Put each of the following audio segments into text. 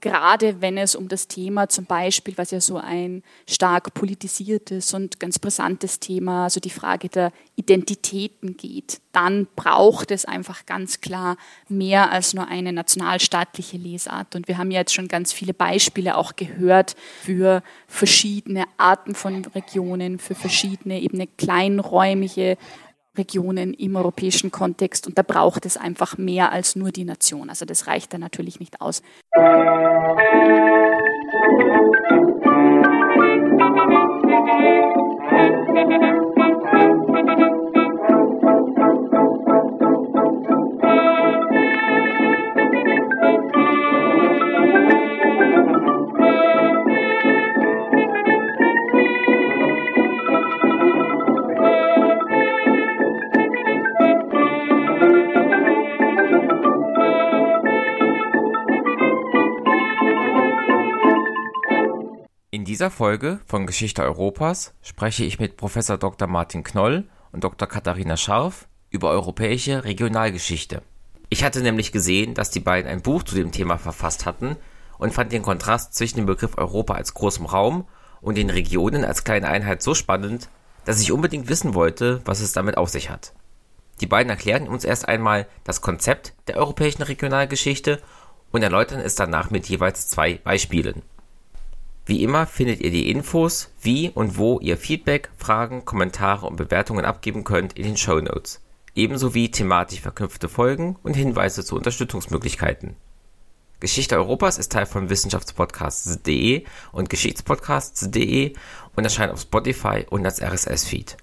gerade wenn es um das Thema zum Beispiel, was ja so ein stark politisiertes und ganz brisantes Thema, also die Frage der Identitäten geht, dann braucht es einfach ganz klar mehr als nur eine nationalstaatliche Lesart. Und wir haben ja jetzt schon ganz viele Beispiele auch gehört für verschiedene Arten von Regionen, für verschiedene eben kleinräumige Regionen im europäischen Kontext und da braucht es einfach mehr als nur die Nation. Also das reicht da natürlich nicht aus. Dieser Folge von Geschichte Europas spreche ich mit Professor Dr. Martin Knoll und Dr. Katharina Scharf über europäische Regionalgeschichte. Ich hatte nämlich gesehen, dass die beiden ein Buch zu dem Thema verfasst hatten und fand den Kontrast zwischen dem Begriff Europa als großem Raum und den Regionen als kleine Einheit so spannend, dass ich unbedingt wissen wollte, was es damit auf sich hat. Die beiden erklären uns erst einmal das Konzept der europäischen Regionalgeschichte und erläutern es danach mit jeweils zwei Beispielen. Wie immer findet ihr die Infos, wie und wo ihr Feedback, Fragen, Kommentare und Bewertungen abgeben könnt in den Show Notes. Ebenso wie thematisch verknüpfte Folgen und Hinweise zu Unterstützungsmöglichkeiten. Geschichte Europas ist Teil von Wissenschaftspodcasts.de und Geschichtspodcasts.de und erscheint auf Spotify und als RSS-Feed.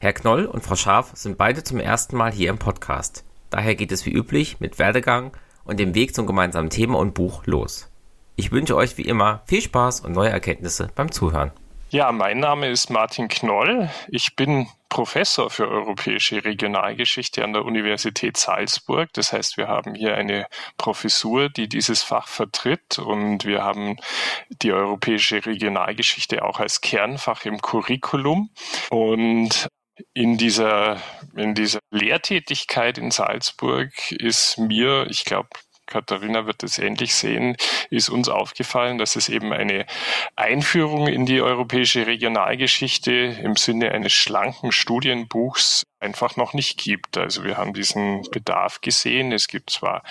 Herr Knoll und Frau Scharf sind beide zum ersten Mal hier im Podcast. Daher geht es wie üblich mit Werdegang und dem Weg zum gemeinsamen Thema und Buch los. Ich wünsche euch wie immer viel Spaß und neue Erkenntnisse beim Zuhören. Ja, mein Name ist Martin Knoll. Ich bin Professor für europäische Regionalgeschichte an der Universität Salzburg. Das heißt, wir haben hier eine Professur, die dieses Fach vertritt und wir haben die europäische Regionalgeschichte auch als Kernfach im Curriculum. Und in dieser, in dieser Lehrtätigkeit in Salzburg ist mir, ich glaube, Katharina wird es ähnlich sehen, ist uns aufgefallen, dass es eben eine Einführung in die europäische Regionalgeschichte im Sinne eines schlanken Studienbuchs einfach noch nicht gibt. Also wir haben diesen Bedarf gesehen. Es gibt zwar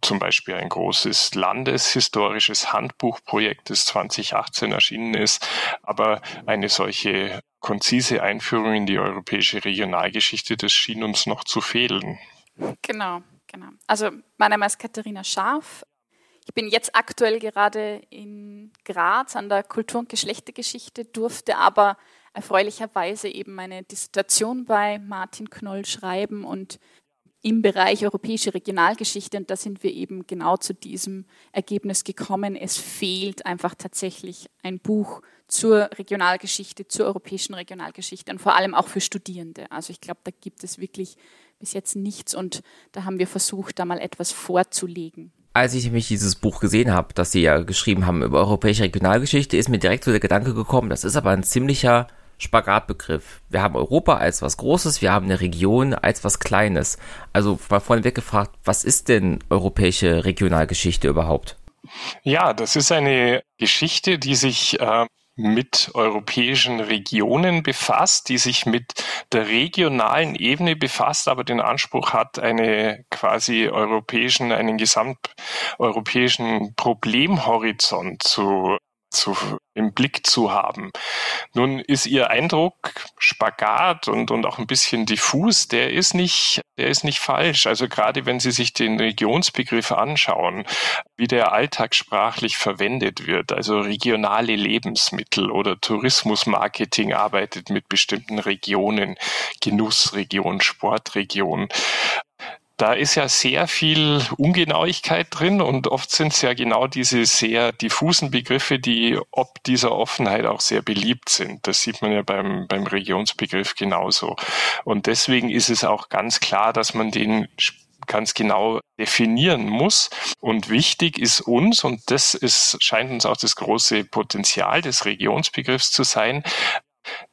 zum Beispiel ein großes landeshistorisches Handbuchprojekt, das 2018 erschienen ist, aber eine solche konzise Einführung in die europäische Regionalgeschichte, das schien uns noch zu fehlen. Genau. Genau. Also mein Name ist Katharina Scharf. Ich bin jetzt aktuell gerade in Graz an der Kultur- und Geschlechtergeschichte, durfte aber erfreulicherweise eben meine Dissertation bei Martin Knoll schreiben und im Bereich europäische Regionalgeschichte. Und da sind wir eben genau zu diesem Ergebnis gekommen. Es fehlt einfach tatsächlich ein Buch zur Regionalgeschichte, zur europäischen Regionalgeschichte und vor allem auch für Studierende. Also ich glaube, da gibt es wirklich bis jetzt nichts und da haben wir versucht, da mal etwas vorzulegen. Als ich nämlich dieses Buch gesehen habe, das Sie ja geschrieben haben über europäische Regionalgeschichte, ist mir direkt so der Gedanke gekommen, das ist aber ein ziemlicher Spagatbegriff. Wir haben Europa als was Großes, wir haben eine Region als was Kleines. Also mal vorneweg gefragt, was ist denn europäische Regionalgeschichte überhaupt? Ja, das ist eine Geschichte, die sich äh, mit europäischen Regionen befasst, die sich mit der regionalen Ebene befasst, aber den Anspruch hat, eine quasi europäischen, einen gesamteuropäischen Problemhorizont zu zu, im Blick zu haben. Nun ist Ihr Eindruck Spagat und, und auch ein bisschen diffus, der ist nicht, der ist nicht falsch. Also gerade wenn Sie sich den Regionsbegriff anschauen, wie der alltagssprachlich verwendet wird, also regionale Lebensmittel oder Tourismusmarketing arbeitet mit bestimmten Regionen, Genussregion, Sportregion da ist ja sehr viel Ungenauigkeit drin und oft sind es ja genau diese sehr diffusen Begriffe, die ob dieser Offenheit auch sehr beliebt sind. Das sieht man ja beim, beim Regionsbegriff genauso. Und deswegen ist es auch ganz klar, dass man den ganz genau definieren muss. Und wichtig ist uns, und das ist, scheint uns auch das große Potenzial des Regionsbegriffs zu sein,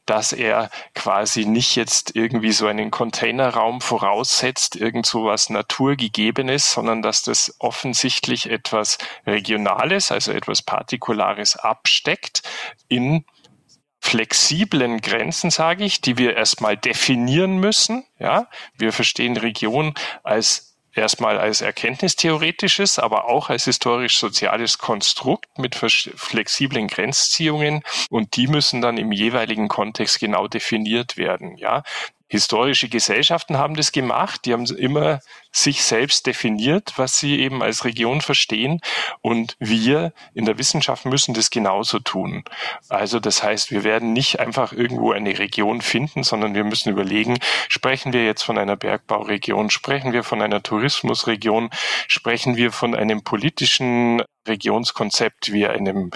dass er quasi nicht jetzt irgendwie so einen Containerraum voraussetzt, irgend so was Naturgegebenes, sondern dass das offensichtlich etwas Regionales, also etwas Partikulares absteckt in flexiblen Grenzen, sage ich, die wir erstmal definieren müssen. Ja, wir verstehen Region als erstmal als erkenntnistheoretisches, aber auch als historisch-soziales Konstrukt mit flexiblen Grenzziehungen und die müssen dann im jeweiligen Kontext genau definiert werden. Ja, Historische Gesellschaften haben das gemacht. Die haben immer sich selbst definiert, was sie eben als Region verstehen. Und wir in der Wissenschaft müssen das genauso tun. Also das heißt, wir werden nicht einfach irgendwo eine Region finden, sondern wir müssen überlegen, sprechen wir jetzt von einer Bergbauregion, sprechen wir von einer Tourismusregion, sprechen wir von einem politischen Regionskonzept wie einem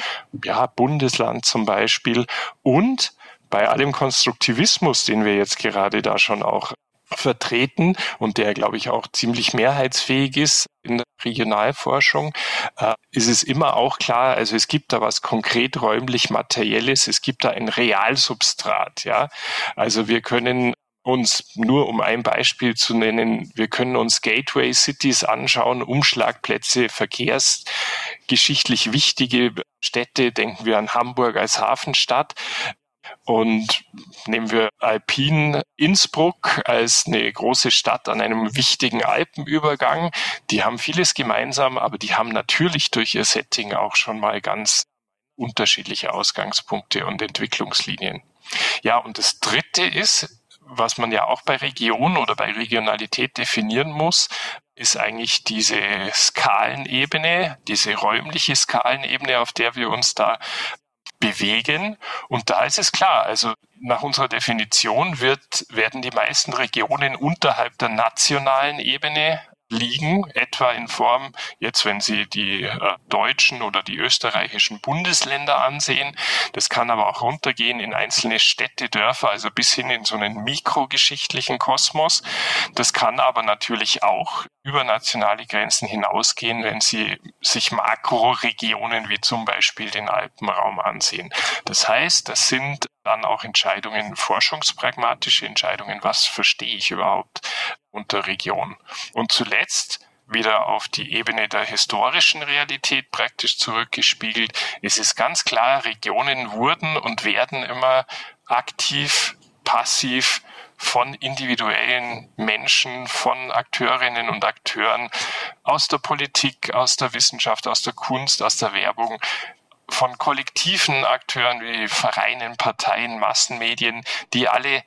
ja, Bundesland zum Beispiel und bei allem Konstruktivismus, den wir jetzt gerade da schon auch vertreten und der, glaube ich, auch ziemlich mehrheitsfähig ist in der Regionalforschung, äh, ist es immer auch klar, also es gibt da was konkret räumlich Materielles, es gibt da ein Realsubstrat, ja. Also wir können uns nur um ein Beispiel zu nennen, wir können uns Gateway Cities anschauen, Umschlagplätze, verkehrsgeschichtlich wichtige Städte, denken wir an Hamburg als Hafenstadt. Und nehmen wir Alpin Innsbruck als eine große Stadt an einem wichtigen Alpenübergang. Die haben vieles gemeinsam, aber die haben natürlich durch ihr Setting auch schon mal ganz unterschiedliche Ausgangspunkte und Entwicklungslinien. Ja, und das Dritte ist, was man ja auch bei Region oder bei Regionalität definieren muss, ist eigentlich diese Skalenebene, diese räumliche Skalenebene, auf der wir uns da bewegen. Und da ist es klar, also nach unserer Definition wird, werden die meisten Regionen unterhalb der nationalen Ebene liegen, etwa in Form, jetzt wenn Sie die äh, deutschen oder die österreichischen Bundesländer ansehen. Das kann aber auch runtergehen in einzelne Städte, Dörfer, also bis hin in so einen mikrogeschichtlichen Kosmos. Das kann aber natürlich auch über nationale Grenzen hinausgehen, wenn Sie sich Makroregionen wie zum Beispiel den Alpenraum ansehen. Das heißt, das sind dann auch Entscheidungen, forschungspragmatische Entscheidungen, was verstehe ich überhaupt unter Region. Und zuletzt wieder auf die Ebene der historischen Realität praktisch zurückgespiegelt. Es ist ganz klar, Regionen wurden und werden immer aktiv, passiv von individuellen Menschen, von Akteurinnen und Akteuren aus der Politik, aus der Wissenschaft, aus der Kunst, aus der Werbung von kollektiven Akteuren wie Vereinen, Parteien, Massenmedien, die alle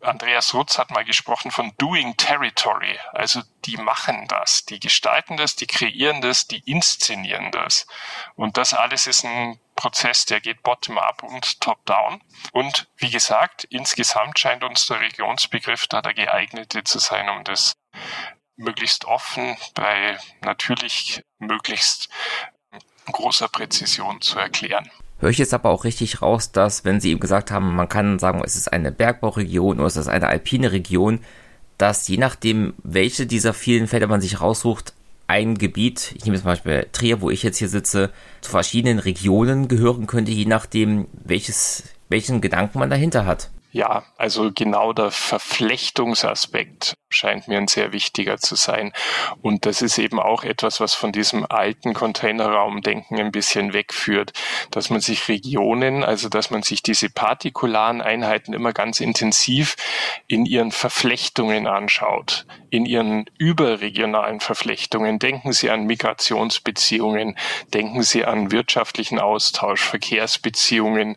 Andreas Rutz hat mal gesprochen von Doing Territory. Also die machen das, die gestalten das, die kreieren das, die inszenieren das. Und das alles ist ein Prozess, der geht bottom-up und top-down. Und wie gesagt, insgesamt scheint uns der Regionsbegriff da der geeignete zu sein, um das möglichst offen bei natürlich möglichst großer Präzision zu erklären. Höre ich jetzt aber auch richtig raus, dass, wenn Sie eben gesagt haben, man kann sagen, es ist eine Bergbauregion oder es ist eine alpine Region, dass je nachdem, welche dieser vielen Felder man sich raussucht, ein Gebiet, ich nehme zum Beispiel Trier, wo ich jetzt hier sitze, zu verschiedenen Regionen gehören könnte, je nachdem, welches, welchen Gedanken man dahinter hat. Ja, also genau der Verflechtungsaspekt scheint mir ein sehr wichtiger zu sein. Und das ist eben auch etwas, was von diesem alten Containerraumdenken ein bisschen wegführt, dass man sich Regionen, also dass man sich diese partikularen Einheiten immer ganz intensiv in ihren Verflechtungen anschaut, in ihren überregionalen Verflechtungen. Denken Sie an Migrationsbeziehungen, denken Sie an wirtschaftlichen Austausch, Verkehrsbeziehungen,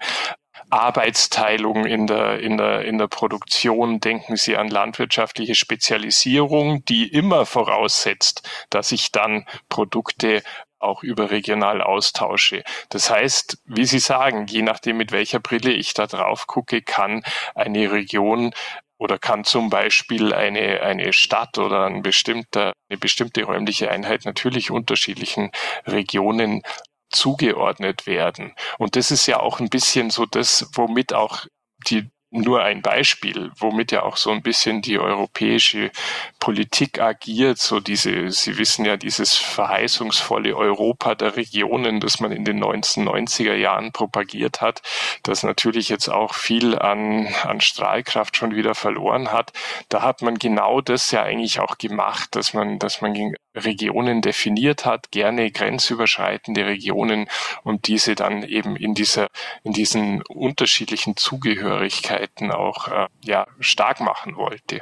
Arbeitsteilung in der, in der, in der Produktion. Denken Sie an landwirtschaftliche Spezialisierung, die immer voraussetzt, dass ich dann Produkte auch überregional austausche. Das heißt, wie Sie sagen, je nachdem, mit welcher Brille ich da drauf gucke, kann eine Region oder kann zum Beispiel eine, eine Stadt oder ein bestimmter, eine bestimmte räumliche Einheit natürlich unterschiedlichen Regionen zugeordnet werden. Und das ist ja auch ein bisschen so das, womit auch die nur ein Beispiel, womit ja auch so ein bisschen die europäische Politik agiert, so diese, Sie wissen ja, dieses verheißungsvolle Europa der Regionen, das man in den 1990er Jahren propagiert hat, das natürlich jetzt auch viel an, an Strahlkraft schon wieder verloren hat. Da hat man genau das ja eigentlich auch gemacht, dass man, dass man Regionen definiert hat, gerne grenzüberschreitende Regionen und diese dann eben in dieser, in diesen unterschiedlichen Zugehörigkeiten auch äh, ja, stark machen wollte.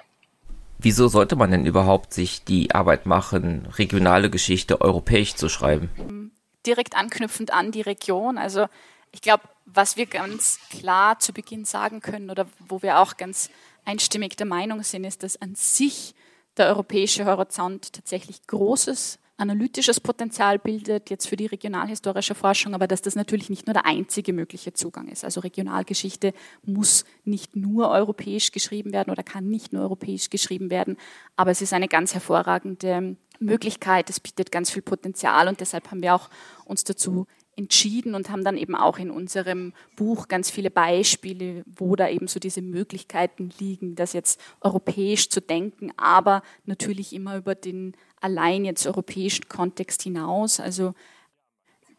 Wieso sollte man denn überhaupt sich die Arbeit machen, regionale Geschichte europäisch zu schreiben? Direkt anknüpfend an die Region. Also ich glaube, was wir ganz klar zu Beginn sagen können oder wo wir auch ganz einstimmig der Meinung sind, ist, dass an sich der europäische Horizont tatsächlich großes analytisches Potenzial bildet, jetzt für die regionalhistorische Forschung, aber dass das natürlich nicht nur der einzige mögliche Zugang ist. Also Regionalgeschichte muss nicht nur europäisch geschrieben werden oder kann nicht nur europäisch geschrieben werden, aber es ist eine ganz hervorragende Möglichkeit, es bietet ganz viel Potenzial und deshalb haben wir auch uns dazu entschieden und haben dann eben auch in unserem Buch ganz viele Beispiele, wo da eben so diese Möglichkeiten liegen, das jetzt europäisch zu denken, aber natürlich immer über den allein jetzt europäischen Kontext hinaus. Also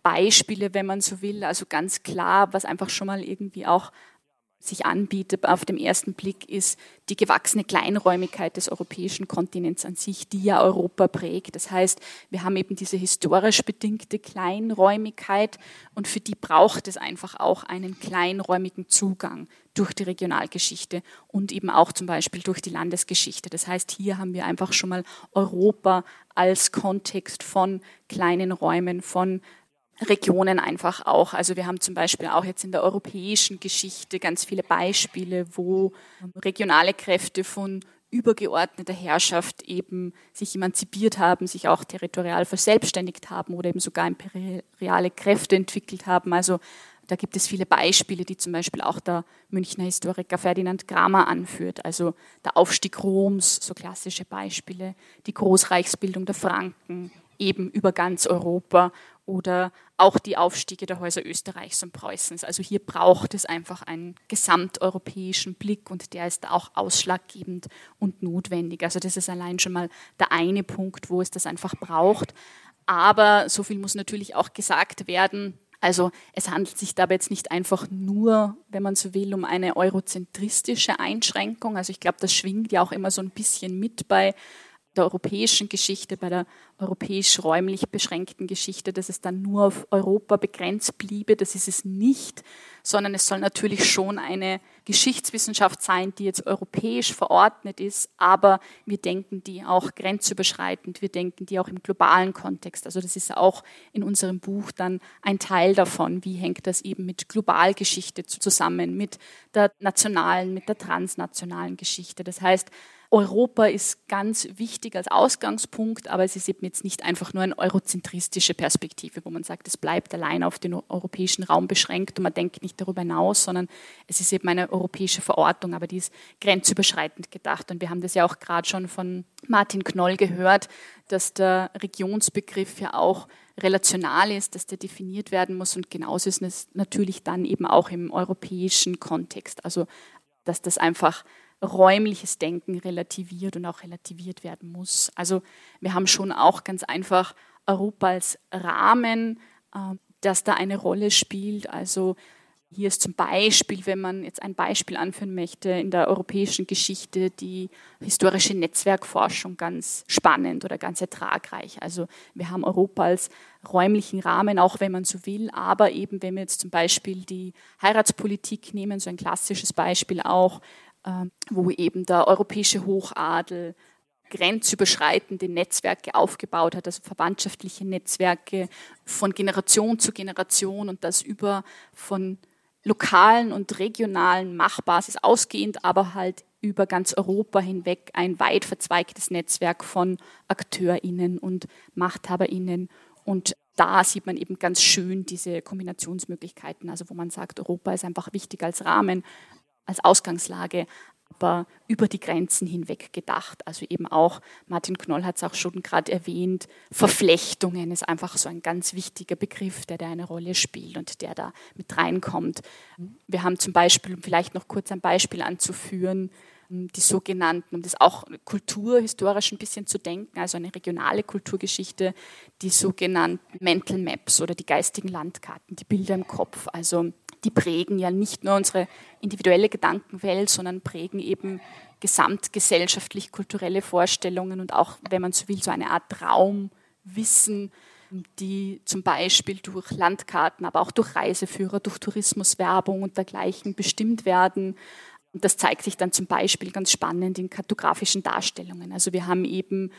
Beispiele, wenn man so will, also ganz klar, was einfach schon mal irgendwie auch sich anbietet auf dem ersten Blick, ist die gewachsene Kleinräumigkeit des europäischen Kontinents an sich, die ja Europa prägt. Das heißt, wir haben eben diese historisch bedingte Kleinräumigkeit und für die braucht es einfach auch einen kleinräumigen Zugang durch die Regionalgeschichte und eben auch zum Beispiel durch die Landesgeschichte. Das heißt, hier haben wir einfach schon mal Europa als Kontext von kleinen Räumen, von Regionen einfach auch. Also wir haben zum Beispiel auch jetzt in der europäischen Geschichte ganz viele Beispiele, wo regionale Kräfte von übergeordneter Herrschaft eben sich emanzipiert haben, sich auch territorial verselbstständigt haben oder eben sogar imperiale Kräfte entwickelt haben. Also da gibt es viele Beispiele, die zum Beispiel auch der Münchner Historiker Ferdinand Kramer anführt. Also der Aufstieg Roms, so klassische Beispiele, die Großreichsbildung der Franken, eben über ganz Europa oder auch die Aufstiege der Häuser Österreichs und Preußens. Also hier braucht es einfach einen gesamteuropäischen Blick und der ist auch ausschlaggebend und notwendig. Also das ist allein schon mal der eine Punkt, wo es das einfach braucht. Aber so viel muss natürlich auch gesagt werden. Also es handelt sich dabei jetzt nicht einfach nur, wenn man so will, um eine eurozentristische Einschränkung. Also ich glaube, das schwingt ja auch immer so ein bisschen mit bei der europäischen Geschichte, bei der europäisch-räumlich beschränkten Geschichte, dass es dann nur auf Europa begrenzt bliebe. Das ist es nicht, sondern es soll natürlich schon eine Geschichtswissenschaft sein, die jetzt europäisch verordnet ist, aber wir denken die auch grenzüberschreitend, wir denken die auch im globalen Kontext. Also das ist auch in unserem Buch dann ein Teil davon. Wie hängt das eben mit Globalgeschichte zusammen, mit der nationalen, mit der transnationalen Geschichte? Das heißt, Europa ist ganz wichtig als Ausgangspunkt, aber es ist eben jetzt nicht einfach nur eine eurozentristische Perspektive, wo man sagt, es bleibt allein auf den europäischen Raum beschränkt und man denkt nicht darüber hinaus, sondern es ist eben eine europäische Verordnung, aber die ist grenzüberschreitend gedacht. Und wir haben das ja auch gerade schon von Martin Knoll gehört, dass der Regionsbegriff ja auch relational ist, dass der definiert werden muss und genauso ist es natürlich dann eben auch im europäischen Kontext. Also dass das einfach räumliches Denken relativiert und auch relativiert werden muss. Also wir haben schon auch ganz einfach Europa als Rahmen, äh, das da eine Rolle spielt. Also hier ist zum Beispiel, wenn man jetzt ein Beispiel anführen möchte, in der europäischen Geschichte die historische Netzwerkforschung ganz spannend oder ganz ertragreich. Also wir haben Europa als räumlichen Rahmen, auch wenn man so will, aber eben wenn wir jetzt zum Beispiel die Heiratspolitik nehmen, so ein klassisches Beispiel auch, ähm, wo eben der europäische Hochadel grenzüberschreitende Netzwerke aufgebaut hat, also verwandtschaftliche Netzwerke von Generation zu Generation und das über von lokalen und regionalen Machtbasis ausgehend, aber halt über ganz Europa hinweg ein weit verzweigtes Netzwerk von AkteurInnen und MachthaberInnen. Und da sieht man eben ganz schön diese Kombinationsmöglichkeiten, also wo man sagt, Europa ist einfach wichtig als Rahmen, als Ausgangslage, aber über die Grenzen hinweg gedacht. Also eben auch, Martin Knoll hat es auch schon gerade erwähnt, Verflechtungen ist einfach so ein ganz wichtiger Begriff, der da eine Rolle spielt und der da mit reinkommt. Wir haben zum Beispiel, um vielleicht noch kurz ein Beispiel anzuführen, die sogenannten, um das auch kulturhistorisch ein bisschen zu denken, also eine regionale Kulturgeschichte, die sogenannten Mental Maps oder die geistigen Landkarten, die Bilder im Kopf. Also die prägen ja nicht nur unsere individuelle Gedankenwelt, sondern prägen eben gesamtgesellschaftlich kulturelle Vorstellungen und auch, wenn man so will, so eine Art Raumwissen, die zum Beispiel durch Landkarten, aber auch durch Reiseführer, durch Tourismuswerbung und dergleichen bestimmt werden. Und das zeigt sich dann zum Beispiel ganz spannend in kartografischen Darstellungen. Also wir haben eben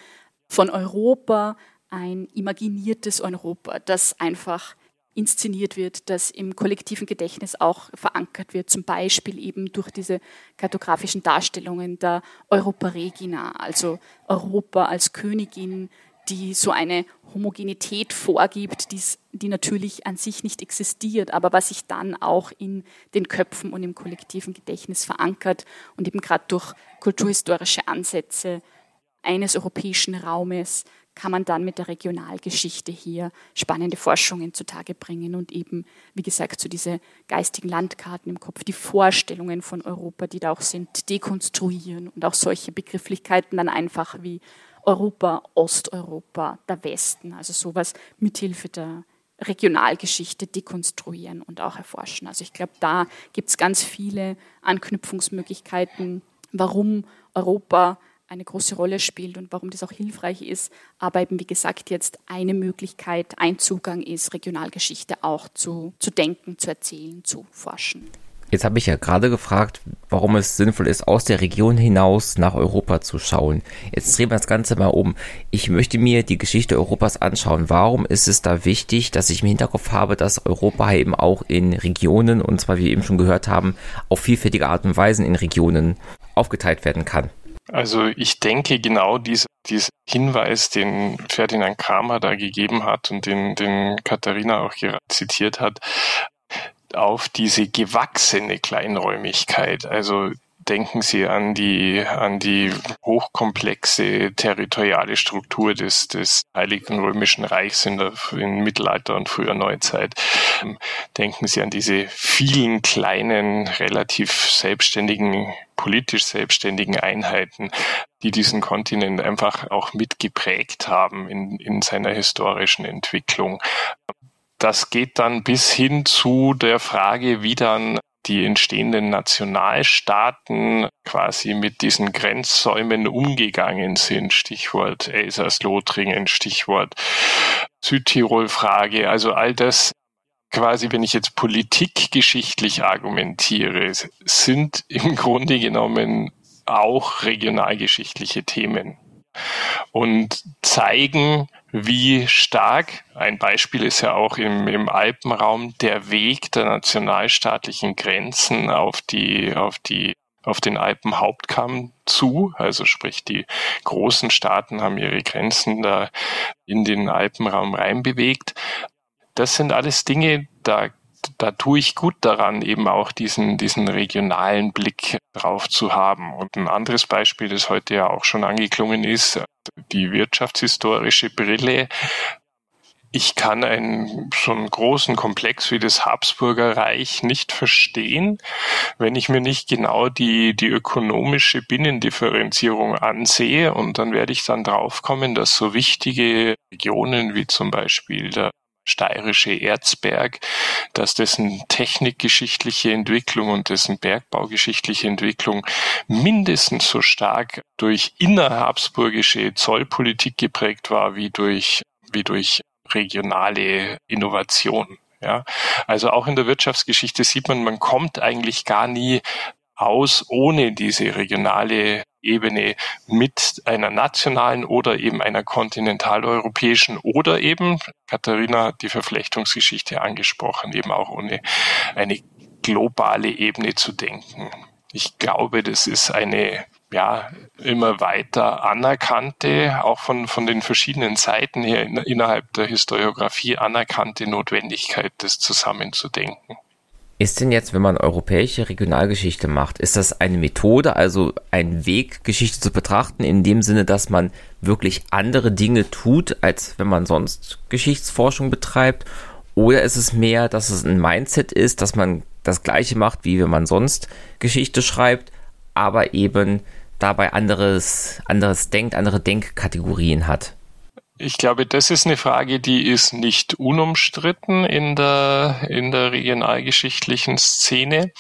von Europa ein imaginiertes Europa, das einfach inszeniert wird, das im kollektiven Gedächtnis auch verankert wird, zum Beispiel eben durch diese kartografischen Darstellungen der Europa Regina, also Europa als Königin, die so eine Homogenität vorgibt, die's, die natürlich an sich nicht existiert, aber was sich dann auch in den Köpfen und im kollektiven Gedächtnis verankert und eben gerade durch kulturhistorische Ansätze eines europäischen Raumes kann man dann mit der Regionalgeschichte hier spannende Forschungen zutage bringen und eben, wie gesagt, so diese geistigen Landkarten im Kopf, die Vorstellungen von Europa, die da auch sind, dekonstruieren und auch solche Begrifflichkeiten dann einfach wie Europa, Osteuropa, der Westen, also sowas mithilfe der Regionalgeschichte dekonstruieren und auch erforschen. Also ich glaube, da gibt es ganz viele Anknüpfungsmöglichkeiten, warum Europa eine große Rolle spielt und warum das auch hilfreich ist. Aber eben, wie gesagt, jetzt eine Möglichkeit, ein Zugang ist, Regionalgeschichte auch zu, zu denken, zu erzählen, zu forschen. Jetzt habe ich ja gerade gefragt, warum es sinnvoll ist, aus der Region hinaus nach Europa zu schauen. Jetzt drehen wir das Ganze mal um. Ich möchte mir die Geschichte Europas anschauen. Warum ist es da wichtig, dass ich im Hinterkopf habe, dass Europa eben auch in Regionen, und zwar wie wir eben schon gehört haben, auf vielfältige Art und Weisen in Regionen aufgeteilt werden kann? Also ich denke genau dieser dieser Hinweis, den Ferdinand Kramer da gegeben hat und den, den Katharina auch zitiert hat, auf diese gewachsene Kleinräumigkeit. Also denken Sie an die, an die hochkomplexe territoriale Struktur des, des Heiligen Römischen Reichs in, der, in Mittelalter und früher Neuzeit. Denken Sie an diese vielen kleinen, relativ selbstständigen, politisch selbstständigen Einheiten, die diesen Kontinent einfach auch mitgeprägt haben in, in seiner historischen Entwicklung das geht dann bis hin zu der Frage, wie dann die entstehenden Nationalstaaten quasi mit diesen Grenzsäumen umgegangen sind. Stichwort Elsass-Lothringen, Stichwort Südtirol-Frage. Also all das quasi, wenn ich jetzt politikgeschichtlich argumentiere, sind im Grunde genommen auch regionalgeschichtliche Themen und zeigen, wie stark, ein Beispiel ist ja auch im, im Alpenraum, der Weg der nationalstaatlichen Grenzen auf die, auf die auf den Alpenhauptkamm zu, also sprich die großen Staaten haben ihre Grenzen da in den Alpenraum reinbewegt. Das sind alles Dinge, da da tue ich gut daran, eben auch diesen, diesen regionalen Blick drauf zu haben. Und ein anderes Beispiel, das heute ja auch schon angeklungen ist, die wirtschaftshistorische Brille. Ich kann einen so einen großen Komplex wie das Habsburger Reich nicht verstehen, wenn ich mir nicht genau die, die ökonomische Binnendifferenzierung ansehe. Und dann werde ich dann draufkommen, dass so wichtige Regionen wie zum Beispiel der steirische Erzberg, dass dessen technikgeschichtliche Entwicklung und dessen bergbaugeschichtliche Entwicklung mindestens so stark durch innerhabsburgische Zollpolitik geprägt war wie durch, wie durch regionale Innovation. Ja, also auch in der Wirtschaftsgeschichte sieht man, man kommt eigentlich gar nie aus ohne diese regionale Ebene mit einer nationalen oder eben einer kontinentaleuropäischen oder eben, Katharina hat die Verflechtungsgeschichte angesprochen, eben auch ohne eine globale Ebene zu denken. Ich glaube, das ist eine ja, immer weiter anerkannte, auch von, von den verschiedenen Seiten her innerhalb der Historiografie anerkannte Notwendigkeit, das zusammenzudenken. Ist denn jetzt, wenn man europäische Regionalgeschichte macht, ist das eine Methode, also ein Weg, Geschichte zu betrachten, in dem Sinne, dass man wirklich andere Dinge tut, als wenn man sonst Geschichtsforschung betreibt? Oder ist es mehr, dass es ein Mindset ist, dass man das Gleiche macht, wie wenn man sonst Geschichte schreibt, aber eben dabei anderes, anderes denkt, andere Denkkategorien hat? Ich glaube, das ist eine Frage, die ist nicht unumstritten in der, in der regionalgeschichtlichen Szene.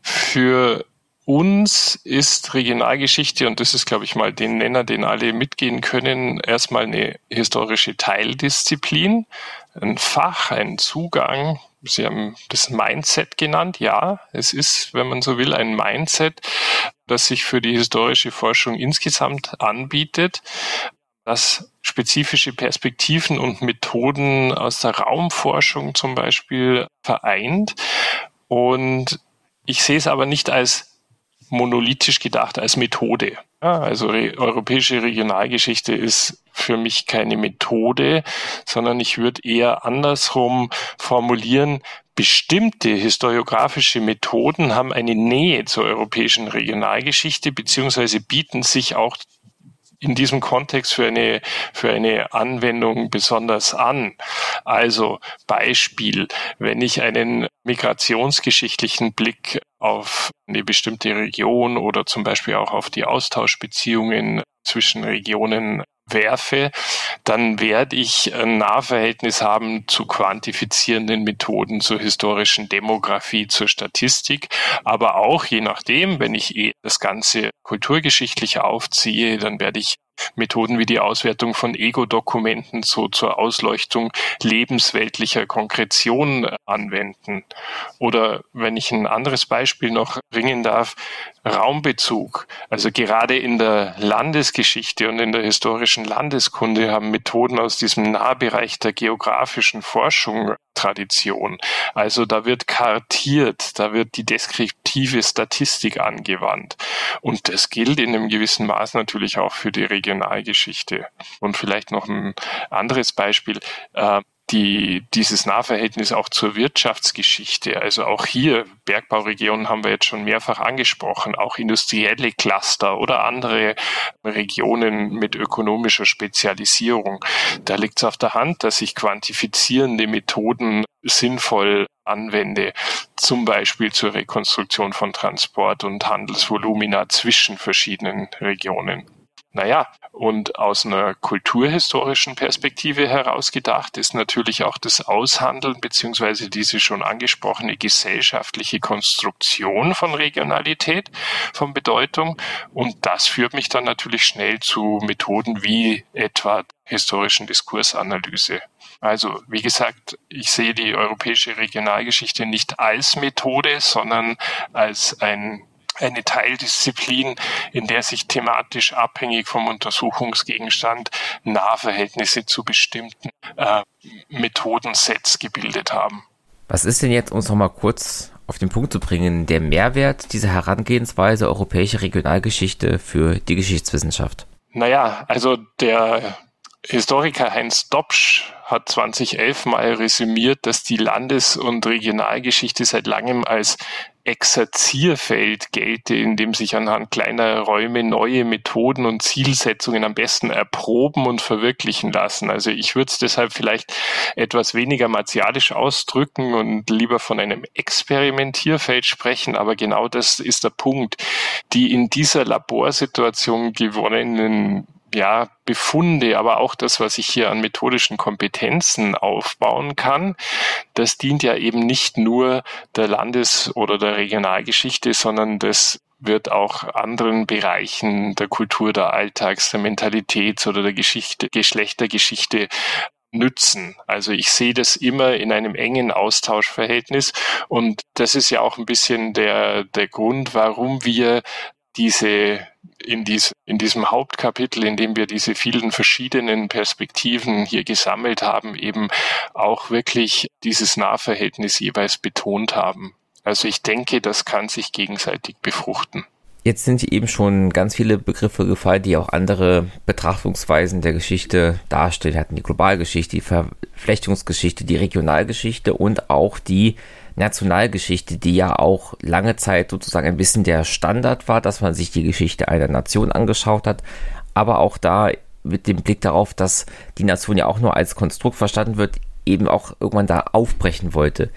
Für uns ist Regionalgeschichte, und das ist, glaube ich, mal den Nenner, den alle mitgehen können, erstmal eine historische Teildisziplin, ein Fach, ein Zugang. Sie haben das Mindset genannt. Ja, es ist, wenn man so will, ein Mindset, das sich für die historische Forschung insgesamt anbietet das spezifische Perspektiven und Methoden aus der Raumforschung zum Beispiel vereint. Und ich sehe es aber nicht als monolithisch gedacht, als Methode. Ja, also re europäische Regionalgeschichte ist für mich keine Methode, sondern ich würde eher andersrum formulieren, bestimmte historiografische Methoden haben eine Nähe zur europäischen Regionalgeschichte beziehungsweise bieten sich auch in diesem Kontext für eine, für eine Anwendung besonders an. Also Beispiel, wenn ich einen migrationsgeschichtlichen Blick auf eine bestimmte Region oder zum Beispiel auch auf die Austauschbeziehungen zwischen Regionen werfe, dann werde ich ein Nahverhältnis haben zu quantifizierenden Methoden, zur historischen Demografie, zur Statistik, aber auch je nachdem, wenn ich eh das Ganze kulturgeschichtlich aufziehe, dann werde ich Methoden wie die Auswertung von Ego-Dokumenten so zur Ausleuchtung lebensweltlicher Konkretion anwenden. Oder wenn ich ein anderes Beispiel noch bringen darf, Raumbezug. Also gerade in der Landesgeschichte und in der historischen Landeskunde haben Methoden aus diesem Nahbereich der geografischen Forschung Tradition. Also da wird kartiert, da wird die deskriptive Statistik angewandt. Und das gilt in einem gewissen Maß natürlich auch für die Regionalgeschichte. Und vielleicht noch ein anderes Beispiel. Äh, die, dieses Nahverhältnis auch zur Wirtschaftsgeschichte. Also auch hier, Bergbauregionen haben wir jetzt schon mehrfach angesprochen, auch industrielle Cluster oder andere Regionen mit ökonomischer Spezialisierung. Da liegt es auf der Hand, dass ich quantifizierende Methoden sinnvoll anwende, zum Beispiel zur Rekonstruktion von Transport und Handelsvolumina zwischen verschiedenen Regionen. Naja, und aus einer kulturhistorischen Perspektive herausgedacht ist natürlich auch das Aushandeln beziehungsweise diese schon angesprochene gesellschaftliche Konstruktion von Regionalität von Bedeutung. Und das führt mich dann natürlich schnell zu Methoden wie etwa historischen Diskursanalyse. Also, wie gesagt, ich sehe die europäische Regionalgeschichte nicht als Methode, sondern als ein eine Teildisziplin, in der sich thematisch abhängig vom Untersuchungsgegenstand Nahverhältnisse zu bestimmten äh, Methodensets gebildet haben. Was ist denn jetzt, um es nochmal kurz auf den Punkt zu bringen, der Mehrwert dieser Herangehensweise europäische Regionalgeschichte für die Geschichtswissenschaft? Naja, also der Historiker Heinz Dobsch hat 2011 mal resümiert, dass die Landes- und Regionalgeschichte seit langem als Exerzierfeld gelte, in dem sich anhand kleiner Räume neue Methoden und Zielsetzungen am besten erproben und verwirklichen lassen. Also ich würde es deshalb vielleicht etwas weniger martialisch ausdrücken und lieber von einem Experimentierfeld sprechen, aber genau das ist der Punkt. Die in dieser Laborsituation gewonnenen ja, Befunde, aber auch das, was ich hier an methodischen Kompetenzen aufbauen kann, das dient ja eben nicht nur der Landes- oder der Regionalgeschichte, sondern das wird auch anderen Bereichen der Kultur, der Alltags, der Mentalität oder der Geschichte, Geschlechtergeschichte nützen. Also ich sehe das immer in einem engen Austauschverhältnis und das ist ja auch ein bisschen der, der Grund, warum wir diese in, dies, in diesem Hauptkapitel, in dem wir diese vielen verschiedenen Perspektiven hier gesammelt haben, eben auch wirklich dieses Nahverhältnis jeweils betont haben. Also ich denke, das kann sich gegenseitig befruchten. Jetzt sind eben schon ganz viele Begriffe gefallen, die auch andere Betrachtungsweisen der Geschichte darstellen. Wir hatten die Globalgeschichte, die Verflechtungsgeschichte, die Regionalgeschichte und auch die Nationalgeschichte, die ja auch lange Zeit sozusagen ein bisschen der Standard war, dass man sich die Geschichte einer Nation angeschaut hat, aber auch da mit dem Blick darauf, dass die Nation ja auch nur als Konstrukt verstanden wird, eben auch irgendwann da aufbrechen wollte.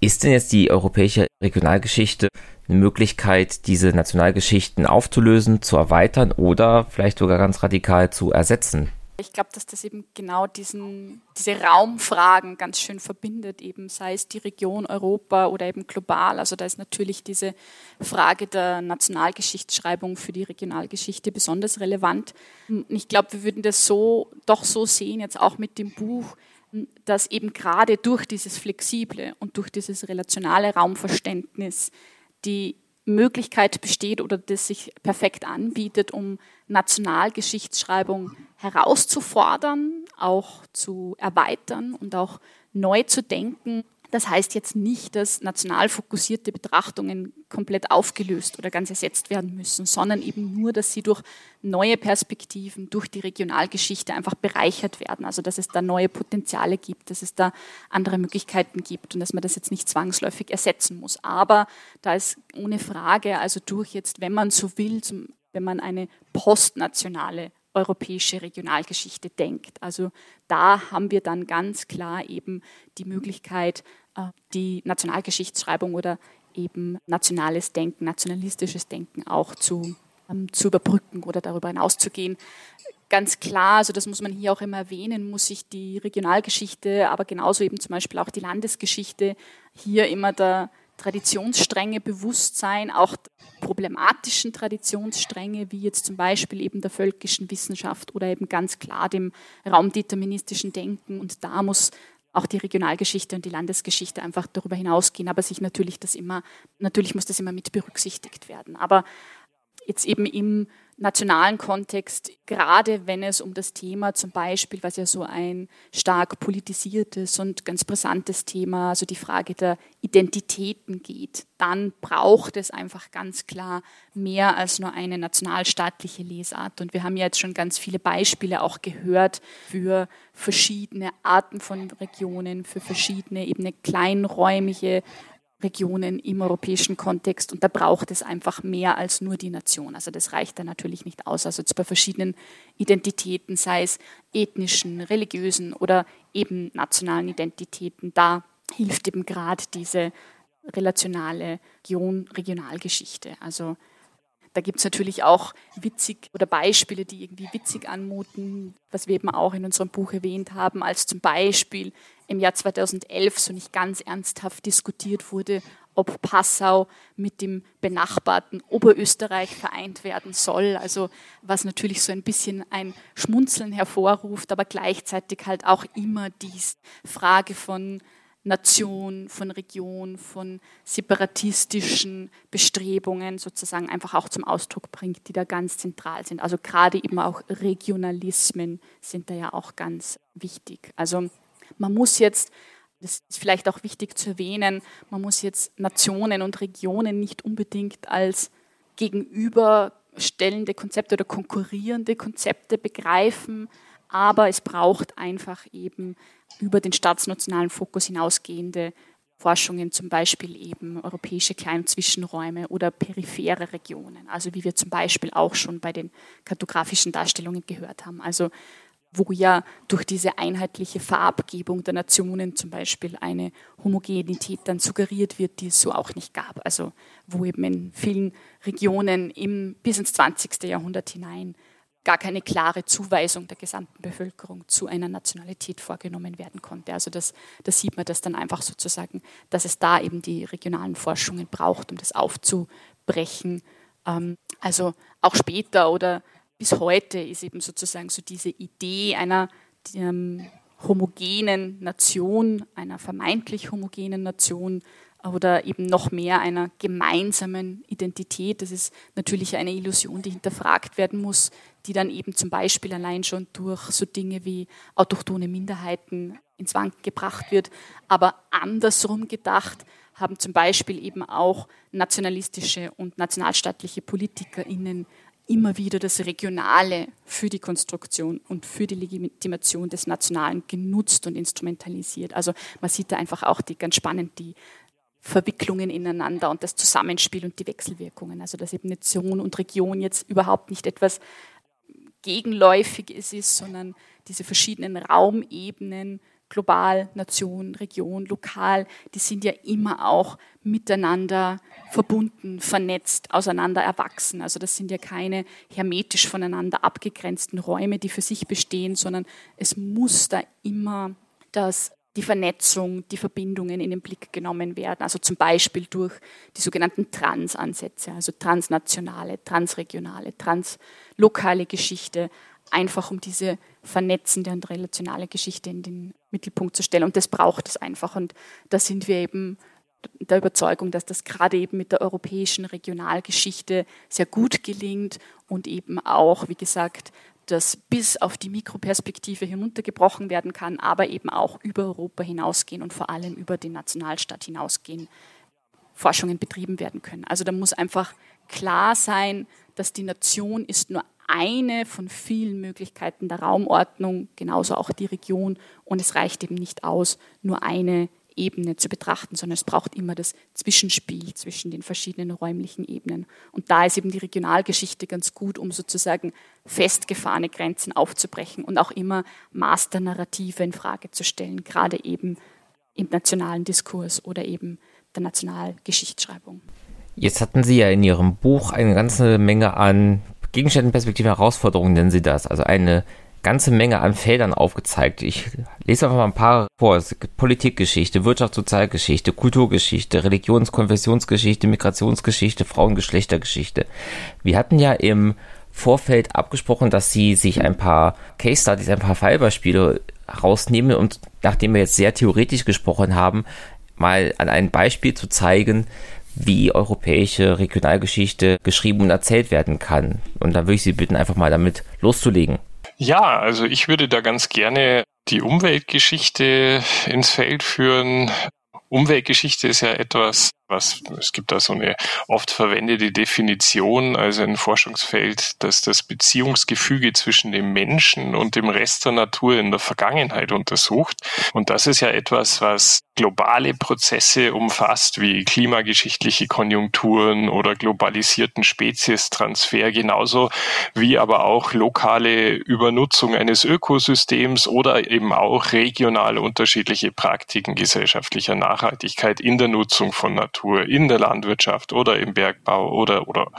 Ist denn jetzt die europäische Regionalgeschichte eine Möglichkeit, diese Nationalgeschichten aufzulösen, zu erweitern oder vielleicht sogar ganz radikal zu ersetzen? Ich glaube, dass das eben genau diesen, diese Raumfragen ganz schön verbindet, eben sei es die Region Europa oder eben global. Also da ist natürlich diese Frage der Nationalgeschichtsschreibung für die Regionalgeschichte besonders relevant. Und ich glaube, wir würden das so doch so sehen, jetzt auch mit dem Buch, dass eben gerade durch dieses flexible und durch dieses relationale Raumverständnis die Möglichkeit besteht oder das sich perfekt anbietet, um Nationalgeschichtsschreibung herauszufordern, auch zu erweitern und auch neu zu denken das heißt jetzt nicht, dass national fokussierte Betrachtungen komplett aufgelöst oder ganz ersetzt werden müssen, sondern eben nur, dass sie durch neue Perspektiven, durch die Regionalgeschichte einfach bereichert werden. Also dass es da neue Potenziale gibt, dass es da andere Möglichkeiten gibt und dass man das jetzt nicht zwangsläufig ersetzen muss. Aber da ist ohne Frage, also durch jetzt, wenn man so will, zum, wenn man eine postnationale europäische Regionalgeschichte denkt. Also da haben wir dann ganz klar eben die Möglichkeit, die Nationalgeschichtsschreibung oder eben nationales Denken, nationalistisches Denken auch zu, ähm, zu überbrücken oder darüber hinauszugehen. Ganz klar, also das muss man hier auch immer erwähnen, muss sich die Regionalgeschichte, aber genauso eben zum Beispiel auch die Landesgeschichte hier immer der Traditionsstränge bewusst sein, auch problematischen Traditionsstränge, wie jetzt zum Beispiel eben der völkischen Wissenschaft oder eben ganz klar dem raumdeterministischen Denken. Und da muss auch die Regionalgeschichte und die Landesgeschichte einfach darüber hinausgehen, aber sich natürlich das immer, natürlich muss das immer mit berücksichtigt werden. Aber jetzt eben im nationalen Kontext, gerade wenn es um das Thema zum Beispiel, was ja so ein stark politisiertes und ganz brisantes Thema, also die Frage der Identitäten geht, dann braucht es einfach ganz klar mehr als nur eine nationalstaatliche Lesart. Und wir haben ja jetzt schon ganz viele Beispiele auch gehört für verschiedene Arten von Regionen, für verschiedene eben kleinräumige Regionen im europäischen Kontext und da braucht es einfach mehr als nur die Nation. Also das reicht da natürlich nicht aus. Also bei verschiedenen Identitäten, sei es ethnischen, religiösen oder eben nationalen Identitäten, da hilft eben gerade diese relationale Region, Regionalgeschichte. Also da gibt es natürlich auch witzig oder Beispiele, die irgendwie witzig anmuten, was wir eben auch in unserem Buch erwähnt haben, als zum Beispiel im Jahr 2011 so nicht ganz ernsthaft diskutiert wurde, ob Passau mit dem benachbarten Oberösterreich vereint werden soll. Also was natürlich so ein bisschen ein Schmunzeln hervorruft, aber gleichzeitig halt auch immer die Frage von Nation, von Region, von separatistischen Bestrebungen sozusagen einfach auch zum Ausdruck bringt, die da ganz zentral sind. Also gerade eben auch Regionalismen sind da ja auch ganz wichtig. Also man muss jetzt, das ist vielleicht auch wichtig zu erwähnen, man muss jetzt Nationen und Regionen nicht unbedingt als gegenüberstellende Konzepte oder konkurrierende Konzepte begreifen, aber es braucht einfach eben über den staatsnationalen Fokus hinausgehende Forschungen, zum Beispiel eben europäische Klein- und Zwischenräume oder periphere Regionen, also wie wir zum Beispiel auch schon bei den kartografischen Darstellungen gehört haben. Also wo ja durch diese einheitliche Farbgebung der Nationen zum Beispiel eine Homogenität dann suggeriert wird, die es so auch nicht gab. Also wo eben in vielen Regionen im, bis ins 20. Jahrhundert hinein gar keine klare Zuweisung der gesamten Bevölkerung zu einer Nationalität vorgenommen werden konnte. Also das, das sieht man das dann einfach sozusagen, dass es da eben die regionalen Forschungen braucht, um das aufzubrechen. Ähm, also auch später oder bis heute ist eben sozusagen so diese Idee einer ähm, homogenen Nation, einer vermeintlich homogenen Nation oder eben noch mehr einer gemeinsamen Identität. Das ist natürlich eine Illusion, die hinterfragt werden muss, die dann eben zum Beispiel allein schon durch so Dinge wie autochtone Minderheiten ins Wanken gebracht wird. Aber andersrum gedacht haben zum Beispiel eben auch nationalistische und nationalstaatliche PolitikerInnen immer wieder das Regionale für die Konstruktion und für die Legitimation des Nationalen genutzt und instrumentalisiert. Also man sieht da einfach auch die ganz spannend die Verwicklungen ineinander und das Zusammenspiel und die Wechselwirkungen. Also dass eben Nation und Region jetzt überhaupt nicht etwas Gegenläufiges ist, sondern diese verschiedenen Raumebenen global, Nation, Region, lokal, die sind ja immer auch miteinander verbunden, vernetzt, auseinander erwachsen. Also das sind ja keine hermetisch voneinander abgegrenzten Räume, die für sich bestehen, sondern es muss da immer das die Vernetzung, die Verbindungen in den Blick genommen werden. Also zum Beispiel durch die sogenannten Transansätze, also transnationale, transregionale, translokale Geschichte, einfach um diese vernetzende und relationale Geschichte in den Mittelpunkt zu stellen. Und das braucht es einfach. Und da sind wir eben der Überzeugung, dass das gerade eben mit der europäischen Regionalgeschichte sehr gut gelingt und eben auch, wie gesagt, das bis auf die Mikroperspektive hinuntergebrochen werden kann, aber eben auch über Europa hinausgehen und vor allem über den Nationalstaat hinausgehen, Forschungen betrieben werden können. Also da muss einfach klar sein, dass die Nation ist nur eine von vielen Möglichkeiten der Raumordnung, genauso auch die Region. Und es reicht eben nicht aus, nur eine Ebene zu betrachten, sondern es braucht immer das Zwischenspiel zwischen den verschiedenen räumlichen Ebenen. Und da ist eben die Regionalgeschichte ganz gut, um sozusagen festgefahrene Grenzen aufzubrechen und auch immer Masternarrative in Frage zu stellen, gerade eben im nationalen Diskurs oder eben der Nationalgeschichtsschreibung. Jetzt hatten Sie ja in Ihrem Buch eine ganze Menge an Gegenständen, Perspektiven, Herausforderungen, nennen Sie das. Also eine ganze Menge an Feldern aufgezeigt. Ich lese einfach mal ein paar vor. Politikgeschichte, Wirtschafts- Sozialgeschichte, Kulturgeschichte, Religions-, Konfessionsgeschichte, Migrationsgeschichte, Frauengeschlechtergeschichte. Wir hatten ja im Vorfeld abgesprochen, dass Sie sich ein paar Case Studies, ein paar Fallbeispiele rausnehmen und nachdem wir jetzt sehr theoretisch gesprochen haben, mal an einem Beispiel zu zeigen, wie europäische Regionalgeschichte geschrieben und erzählt werden kann. Und da würde ich Sie bitten, einfach mal damit loszulegen. Ja, also ich würde da ganz gerne die Umweltgeschichte ins Feld führen. Umweltgeschichte ist ja etwas, was, es gibt da so eine oft verwendete Definition, also ein Forschungsfeld, dass das Beziehungsgefüge zwischen dem Menschen und dem Rest der Natur in der Vergangenheit untersucht. Und das ist ja etwas, was globale Prozesse umfasst, wie klimageschichtliche Konjunkturen oder globalisierten Speziestransfer, genauso wie aber auch lokale Übernutzung eines Ökosystems oder eben auch regional unterschiedliche Praktiken gesellschaftlicher Nachhaltigkeit in der Nutzung von Natur, in der Landwirtschaft oder im Bergbau oder, oder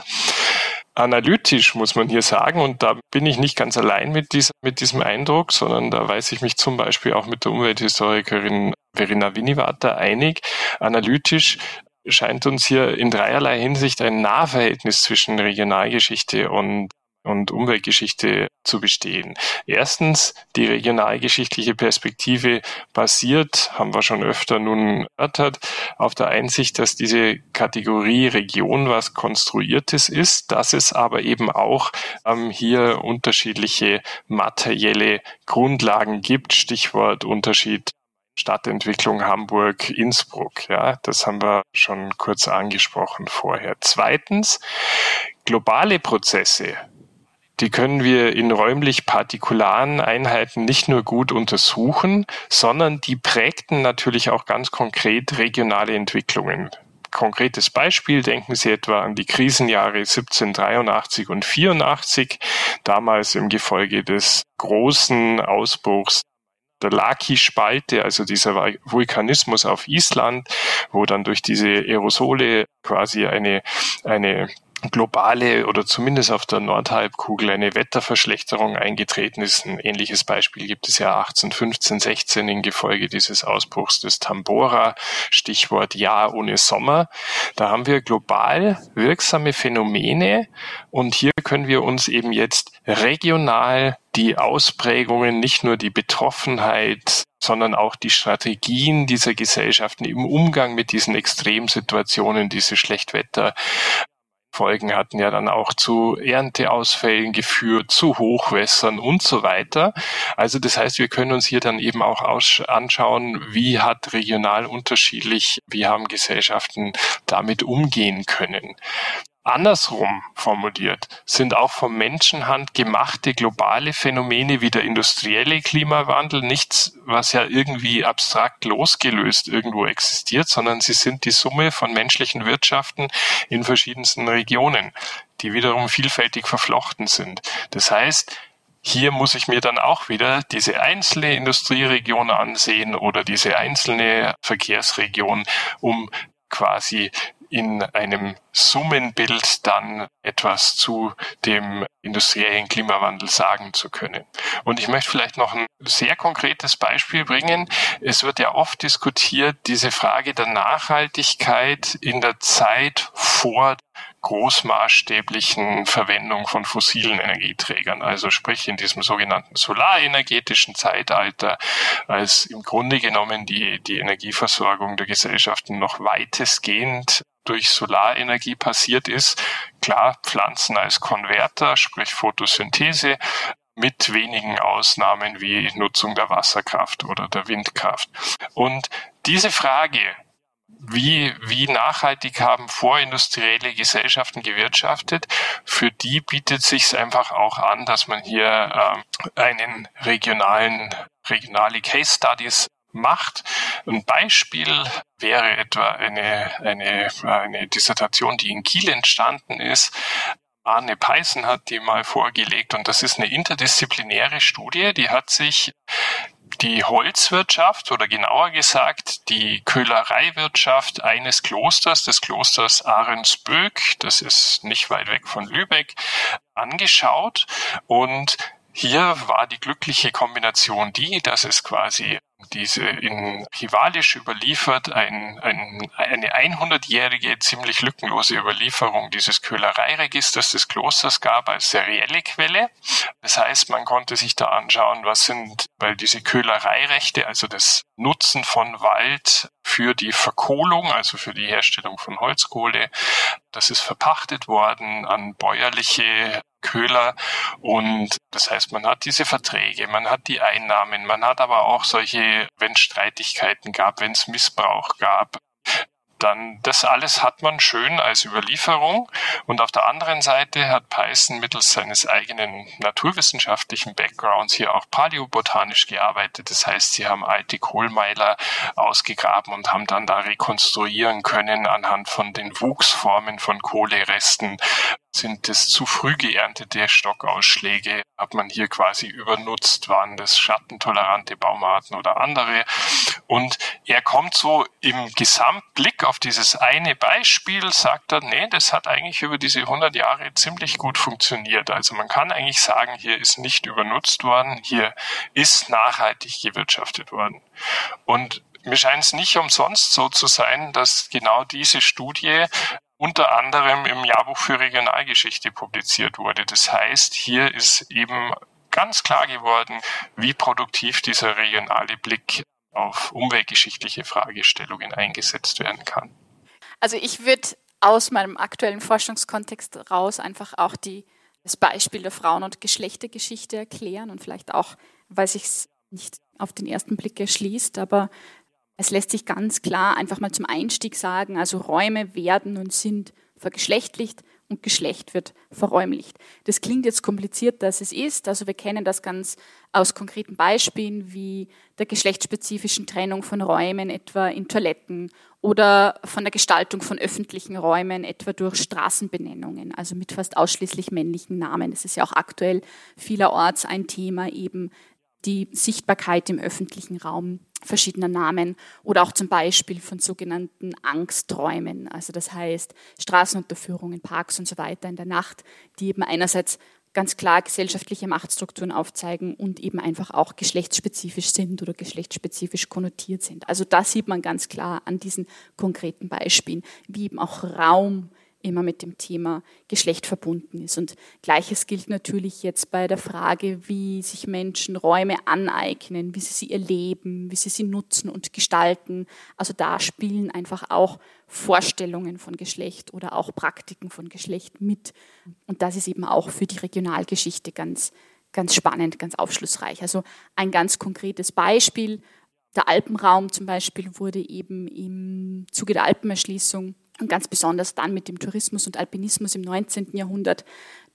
analytisch, muss man hier sagen. Und da bin ich nicht ganz allein mit, dieser, mit diesem Eindruck, sondern da weiß ich mich zum Beispiel auch mit der Umwelthistorikerin Verena Winnivater einig. Analytisch scheint uns hier in dreierlei Hinsicht ein Nahverhältnis zwischen Regionalgeschichte und und Umweltgeschichte zu bestehen. Erstens, die regionalgeschichtliche Perspektive basiert, haben wir schon öfter nun erörtert, auf der Einsicht, dass diese Kategorie Region was Konstruiertes ist, dass es aber eben auch ähm, hier unterschiedliche materielle Grundlagen gibt. Stichwort Unterschied Stadtentwicklung Hamburg, Innsbruck. Ja, das haben wir schon kurz angesprochen vorher. Zweitens, globale Prozesse die können wir in räumlich partikularen Einheiten nicht nur gut untersuchen, sondern die prägten natürlich auch ganz konkret regionale Entwicklungen. Konkretes Beispiel, denken Sie etwa an die Krisenjahre 1783 und 84, damals im Gefolge des großen Ausbruchs der Laki-Spalte, also dieser Vulkanismus auf Island, wo dann durch diese Aerosole quasi eine, eine globale oder zumindest auf der Nordhalbkugel eine Wetterverschlechterung eingetreten ist. Ein ähnliches Beispiel gibt es ja 1815, 16 in Gefolge dieses Ausbruchs des Tambora, Stichwort Jahr ohne Sommer. Da haben wir global wirksame Phänomene und hier können wir uns eben jetzt regional die Ausprägungen, nicht nur die Betroffenheit, sondern auch die Strategien dieser Gesellschaften im Umgang mit diesen Extremsituationen, diese Schlechtwetter Folgen hatten ja dann auch zu Ernteausfällen geführt, zu Hochwässern und so weiter. Also das heißt, wir können uns hier dann eben auch anschauen, wie hat regional unterschiedlich, wie haben Gesellschaften damit umgehen können. Andersrum formuliert sind auch vom Menschenhand gemachte globale Phänomene wie der industrielle Klimawandel nichts, was ja irgendwie abstrakt losgelöst irgendwo existiert, sondern sie sind die Summe von menschlichen Wirtschaften in verschiedensten Regionen, die wiederum vielfältig verflochten sind. Das heißt, hier muss ich mir dann auch wieder diese einzelne Industrieregion ansehen oder diese einzelne Verkehrsregion, um quasi in einem Summenbild dann etwas zu dem industriellen Klimawandel sagen zu können. Und ich möchte vielleicht noch ein sehr konkretes Beispiel bringen. Es wird ja oft diskutiert, diese Frage der Nachhaltigkeit in der Zeit vor großmaßstäblichen Verwendung von fossilen Energieträgern, also sprich in diesem sogenannten solarenergetischen Zeitalter, als im Grunde genommen die, die Energieversorgung der Gesellschaften noch weitestgehend durch Solarenergie passiert ist. Klar, Pflanzen als Konverter, sprich Photosynthese, mit wenigen Ausnahmen wie Nutzung der Wasserkraft oder der Windkraft. Und diese Frage, wie, wie nachhaltig haben vorindustrielle Gesellschaften gewirtschaftet, für die bietet sich einfach auch an, dass man hier äh, einen regionalen, regionale Case Studies macht. Ein Beispiel wäre etwa eine, eine, eine Dissertation, die in Kiel entstanden ist. Arne Peissen hat die mal vorgelegt und das ist eine interdisziplinäre Studie, die hat sich die Holzwirtschaft oder genauer gesagt die Köhlereiwirtschaft eines Klosters, des Klosters Ahrensböck, das ist nicht weit weg von Lübeck, angeschaut und hier war die glückliche Kombination die, dass es quasi diese in rivalisch überliefert ein, ein, eine 100-jährige, ziemlich lückenlose Überlieferung dieses Köhlereiregisters des Klosters gab als serielle Quelle. Das heißt, man konnte sich da anschauen, was sind, weil diese Köhlereirechte, also das Nutzen von Wald für die Verkohlung, also für die Herstellung von Holzkohle, das ist verpachtet worden an bäuerliche Köhler. Und das heißt, man hat diese Verträge, man hat die Einnahmen, man hat aber auch solche, wenn es Streitigkeiten gab, wenn es Missbrauch gab, dann das alles hat man schön als Überlieferung. Und auf der anderen Seite hat Peissen mittels seines eigenen naturwissenschaftlichen Backgrounds hier auch paläobotanisch gearbeitet. Das heißt, sie haben alte Kohlmeiler ausgegraben und haben dann da rekonstruieren können anhand von den Wuchsformen von Kohleresten, sind es zu früh geerntete Stockausschläge? Hat man hier quasi übernutzt? Waren das schattentolerante Baumarten oder andere? Und er kommt so im Gesamtblick auf dieses eine Beispiel, sagt er, nee, das hat eigentlich über diese 100 Jahre ziemlich gut funktioniert. Also man kann eigentlich sagen, hier ist nicht übernutzt worden, hier ist nachhaltig gewirtschaftet worden. Und mir scheint es nicht umsonst so zu sein, dass genau diese Studie unter anderem im Jahrbuch für Regionalgeschichte publiziert wurde. Das heißt, hier ist eben ganz klar geworden, wie produktiv dieser regionale Blick auf umweltgeschichtliche Fragestellungen eingesetzt werden kann. Also ich würde aus meinem aktuellen Forschungskontext raus einfach auch die, das Beispiel der Frauen- und Geschlechtergeschichte erklären und vielleicht auch, weil sich es nicht auf den ersten Blick erschließt, aber es lässt sich ganz klar einfach mal zum Einstieg sagen, also Räume werden und sind vergeschlechtlicht und Geschlecht wird verräumlicht. Das klingt jetzt kompliziert, dass es ist. Also wir kennen das ganz aus konkreten Beispielen wie der geschlechtsspezifischen Trennung von Räumen, etwa in Toiletten oder von der Gestaltung von öffentlichen Räumen, etwa durch Straßenbenennungen, also mit fast ausschließlich männlichen Namen. Das ist ja auch aktuell vielerorts ein Thema, eben die Sichtbarkeit im öffentlichen Raum verschiedener Namen oder auch zum Beispiel von sogenannten Angsträumen, also das heißt Straßenunterführungen, Parks und so weiter in der Nacht, die eben einerseits ganz klar gesellschaftliche Machtstrukturen aufzeigen und eben einfach auch geschlechtsspezifisch sind oder geschlechtsspezifisch konnotiert sind. Also das sieht man ganz klar an diesen konkreten Beispielen, wie eben auch Raum immer mit dem Thema Geschlecht verbunden ist. Und gleiches gilt natürlich jetzt bei der Frage, wie sich Menschen Räume aneignen, wie sie sie erleben, wie sie sie nutzen und gestalten. Also da spielen einfach auch Vorstellungen von Geschlecht oder auch Praktiken von Geschlecht mit. Und das ist eben auch für die Regionalgeschichte ganz, ganz spannend, ganz aufschlussreich. Also ein ganz konkretes Beispiel. Der Alpenraum zum Beispiel wurde eben im Zuge der Alpenerschließung und ganz besonders dann mit dem Tourismus und Alpinismus im 19. Jahrhundert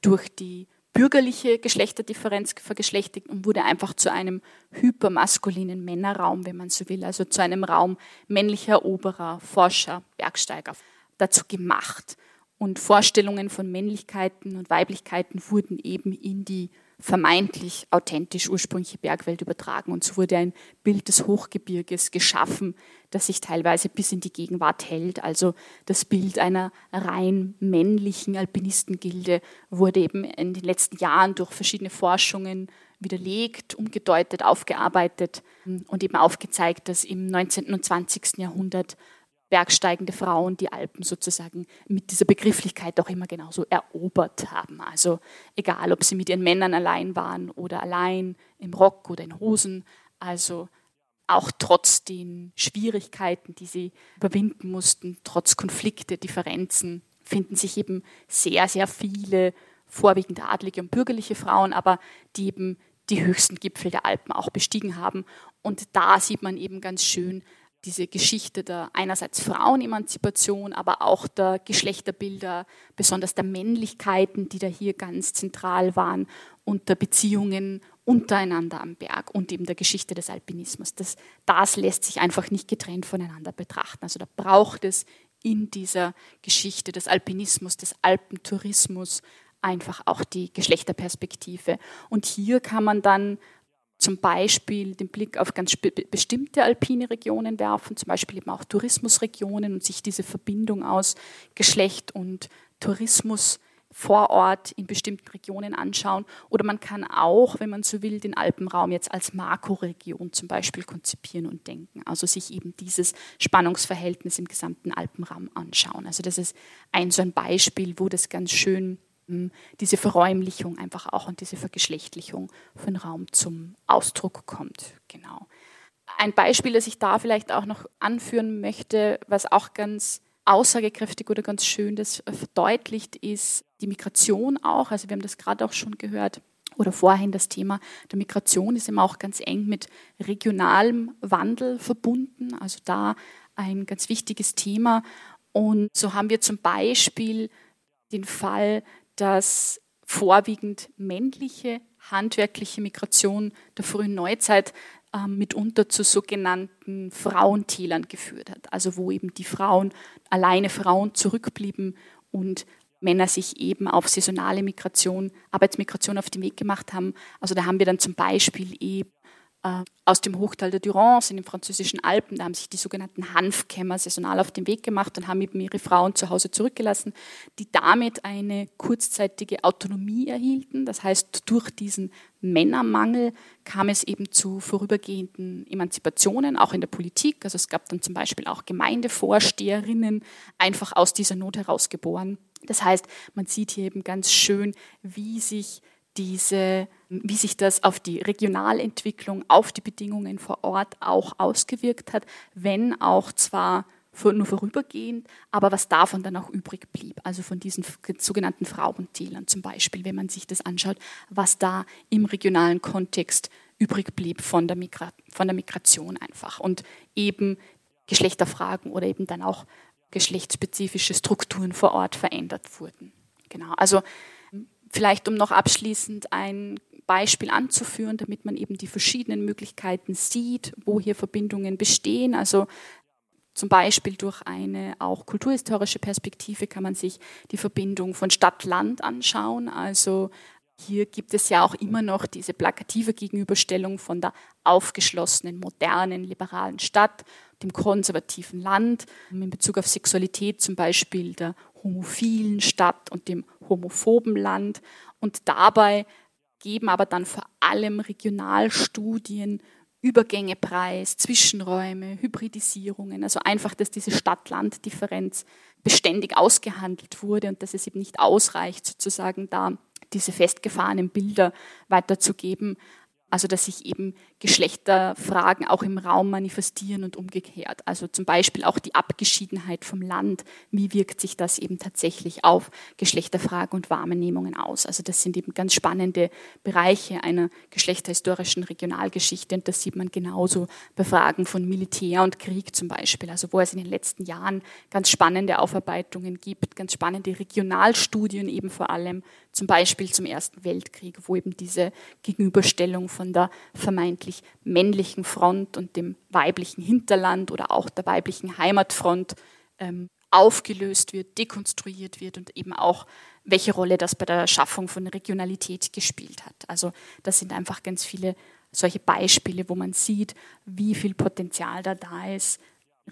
durch die bürgerliche Geschlechterdifferenz vergeschlechtigt und wurde einfach zu einem hypermaskulinen Männerraum, wenn man so will, also zu einem Raum männlicher Eroberer, Forscher, Bergsteiger dazu gemacht. Und Vorstellungen von Männlichkeiten und Weiblichkeiten wurden eben in die vermeintlich authentisch ursprüngliche Bergwelt übertragen. Und so wurde ein Bild des Hochgebirges geschaffen, das sich teilweise bis in die Gegenwart hält. Also das Bild einer rein männlichen Alpinistengilde wurde eben in den letzten Jahren durch verschiedene Forschungen widerlegt, umgedeutet, aufgearbeitet und eben aufgezeigt, dass im 19. und 20. Jahrhundert bergsteigende Frauen die Alpen sozusagen mit dieser Begrifflichkeit auch immer genauso erobert haben. Also egal, ob sie mit ihren Männern allein waren oder allein im Rock oder in Hosen, also auch trotz den Schwierigkeiten, die sie überwinden mussten, trotz Konflikte, Differenzen, finden sich eben sehr, sehr viele vorwiegend adlige und bürgerliche Frauen, aber die eben die höchsten Gipfel der Alpen auch bestiegen haben. Und da sieht man eben ganz schön, diese Geschichte der einerseits Frauenemanzipation, aber auch der Geschlechterbilder, besonders der Männlichkeiten, die da hier ganz zentral waren und der Beziehungen untereinander am Berg und eben der Geschichte des Alpinismus. Das, das lässt sich einfach nicht getrennt voneinander betrachten. Also da braucht es in dieser Geschichte des Alpinismus, des Alpentourismus einfach auch die Geschlechterperspektive. Und hier kann man dann zum Beispiel den Blick auf ganz bestimmte alpine Regionen werfen, zum Beispiel eben auch Tourismusregionen und sich diese Verbindung aus Geschlecht und Tourismus vor Ort in bestimmten Regionen anschauen. Oder man kann auch, wenn man so will, den Alpenraum jetzt als Makroregion zum Beispiel konzipieren und denken. Also sich eben dieses Spannungsverhältnis im gesamten Alpenraum anschauen. Also das ist ein so ein Beispiel, wo das ganz schön diese Verräumlichung einfach auch und diese Vergeschlechtlichung von Raum zum Ausdruck kommt. Genau. Ein Beispiel, das ich da vielleicht auch noch anführen möchte, was auch ganz aussagekräftig oder ganz schön das verdeutlicht, ist die Migration auch. Also wir haben das gerade auch schon gehört oder vorhin das Thema der Migration ist immer auch ganz eng mit regionalem Wandel verbunden. Also da ein ganz wichtiges Thema. Und so haben wir zum Beispiel den Fall dass vorwiegend männliche handwerkliche Migration der frühen Neuzeit äh, mitunter zu sogenannten Frauentälern geführt hat. Also wo eben die Frauen, alleine Frauen zurückblieben und Männer sich eben auf saisonale Migration, Arbeitsmigration auf den Weg gemacht haben. Also da haben wir dann zum Beispiel eben aus dem Hochtal der Durance in den französischen Alpen. Da haben sich die sogenannten Hanfkämmer saisonal auf den Weg gemacht und haben eben ihre Frauen zu Hause zurückgelassen, die damit eine kurzzeitige Autonomie erhielten. Das heißt, durch diesen Männermangel kam es eben zu vorübergehenden Emanzipationen, auch in der Politik. Also es gab dann zum Beispiel auch Gemeindevorsteherinnen, einfach aus dieser Not heraus geboren. Das heißt, man sieht hier eben ganz schön, wie sich diese, wie sich das auf die Regionalentwicklung, auf die Bedingungen vor Ort auch ausgewirkt hat, wenn auch zwar nur vorübergehend, aber was davon dann auch übrig blieb, also von diesen sogenannten Frauentälern zum Beispiel, wenn man sich das anschaut, was da im regionalen Kontext übrig blieb von der, Migra von der Migration einfach und eben Geschlechterfragen oder eben dann auch geschlechtsspezifische Strukturen vor Ort verändert wurden. Genau, also Vielleicht um noch abschließend ein Beispiel anzuführen, damit man eben die verschiedenen Möglichkeiten sieht, wo hier Verbindungen bestehen. Also zum Beispiel durch eine auch kulturhistorische Perspektive kann man sich die Verbindung von Stadt-Land anschauen. Also hier gibt es ja auch immer noch diese plakative Gegenüberstellung von der aufgeschlossenen, modernen, liberalen Stadt, dem konservativen Land, in Bezug auf Sexualität zum Beispiel der homophilen Stadt und dem homophoben Land. Und dabei geben aber dann vor allem Regionalstudien Übergängepreis, Zwischenräume, Hybridisierungen, also einfach, dass diese Stadt-Land-Differenz beständig ausgehandelt wurde und dass es eben nicht ausreicht, sozusagen da diese festgefahrenen Bilder weiterzugeben, also dass sich eben Geschlechterfragen auch im Raum manifestieren und umgekehrt. Also zum Beispiel auch die Abgeschiedenheit vom Land. Wie wirkt sich das eben tatsächlich auf Geschlechterfragen und Wahrnehmungen aus? Also das sind eben ganz spannende Bereiche einer geschlechterhistorischen Regionalgeschichte. Und das sieht man genauso bei Fragen von Militär und Krieg zum Beispiel. Also wo es in den letzten Jahren ganz spannende Aufarbeitungen gibt, ganz spannende Regionalstudien eben vor allem zum Beispiel zum Ersten Weltkrieg, wo eben diese Gegenüberstellung von der vermeintlich männlichen Front und dem weiblichen Hinterland oder auch der weiblichen Heimatfront ähm, aufgelöst wird, dekonstruiert wird und eben auch, welche Rolle das bei der Schaffung von Regionalität gespielt hat. Also das sind einfach ganz viele solche Beispiele, wo man sieht, wie viel Potenzial da da ist,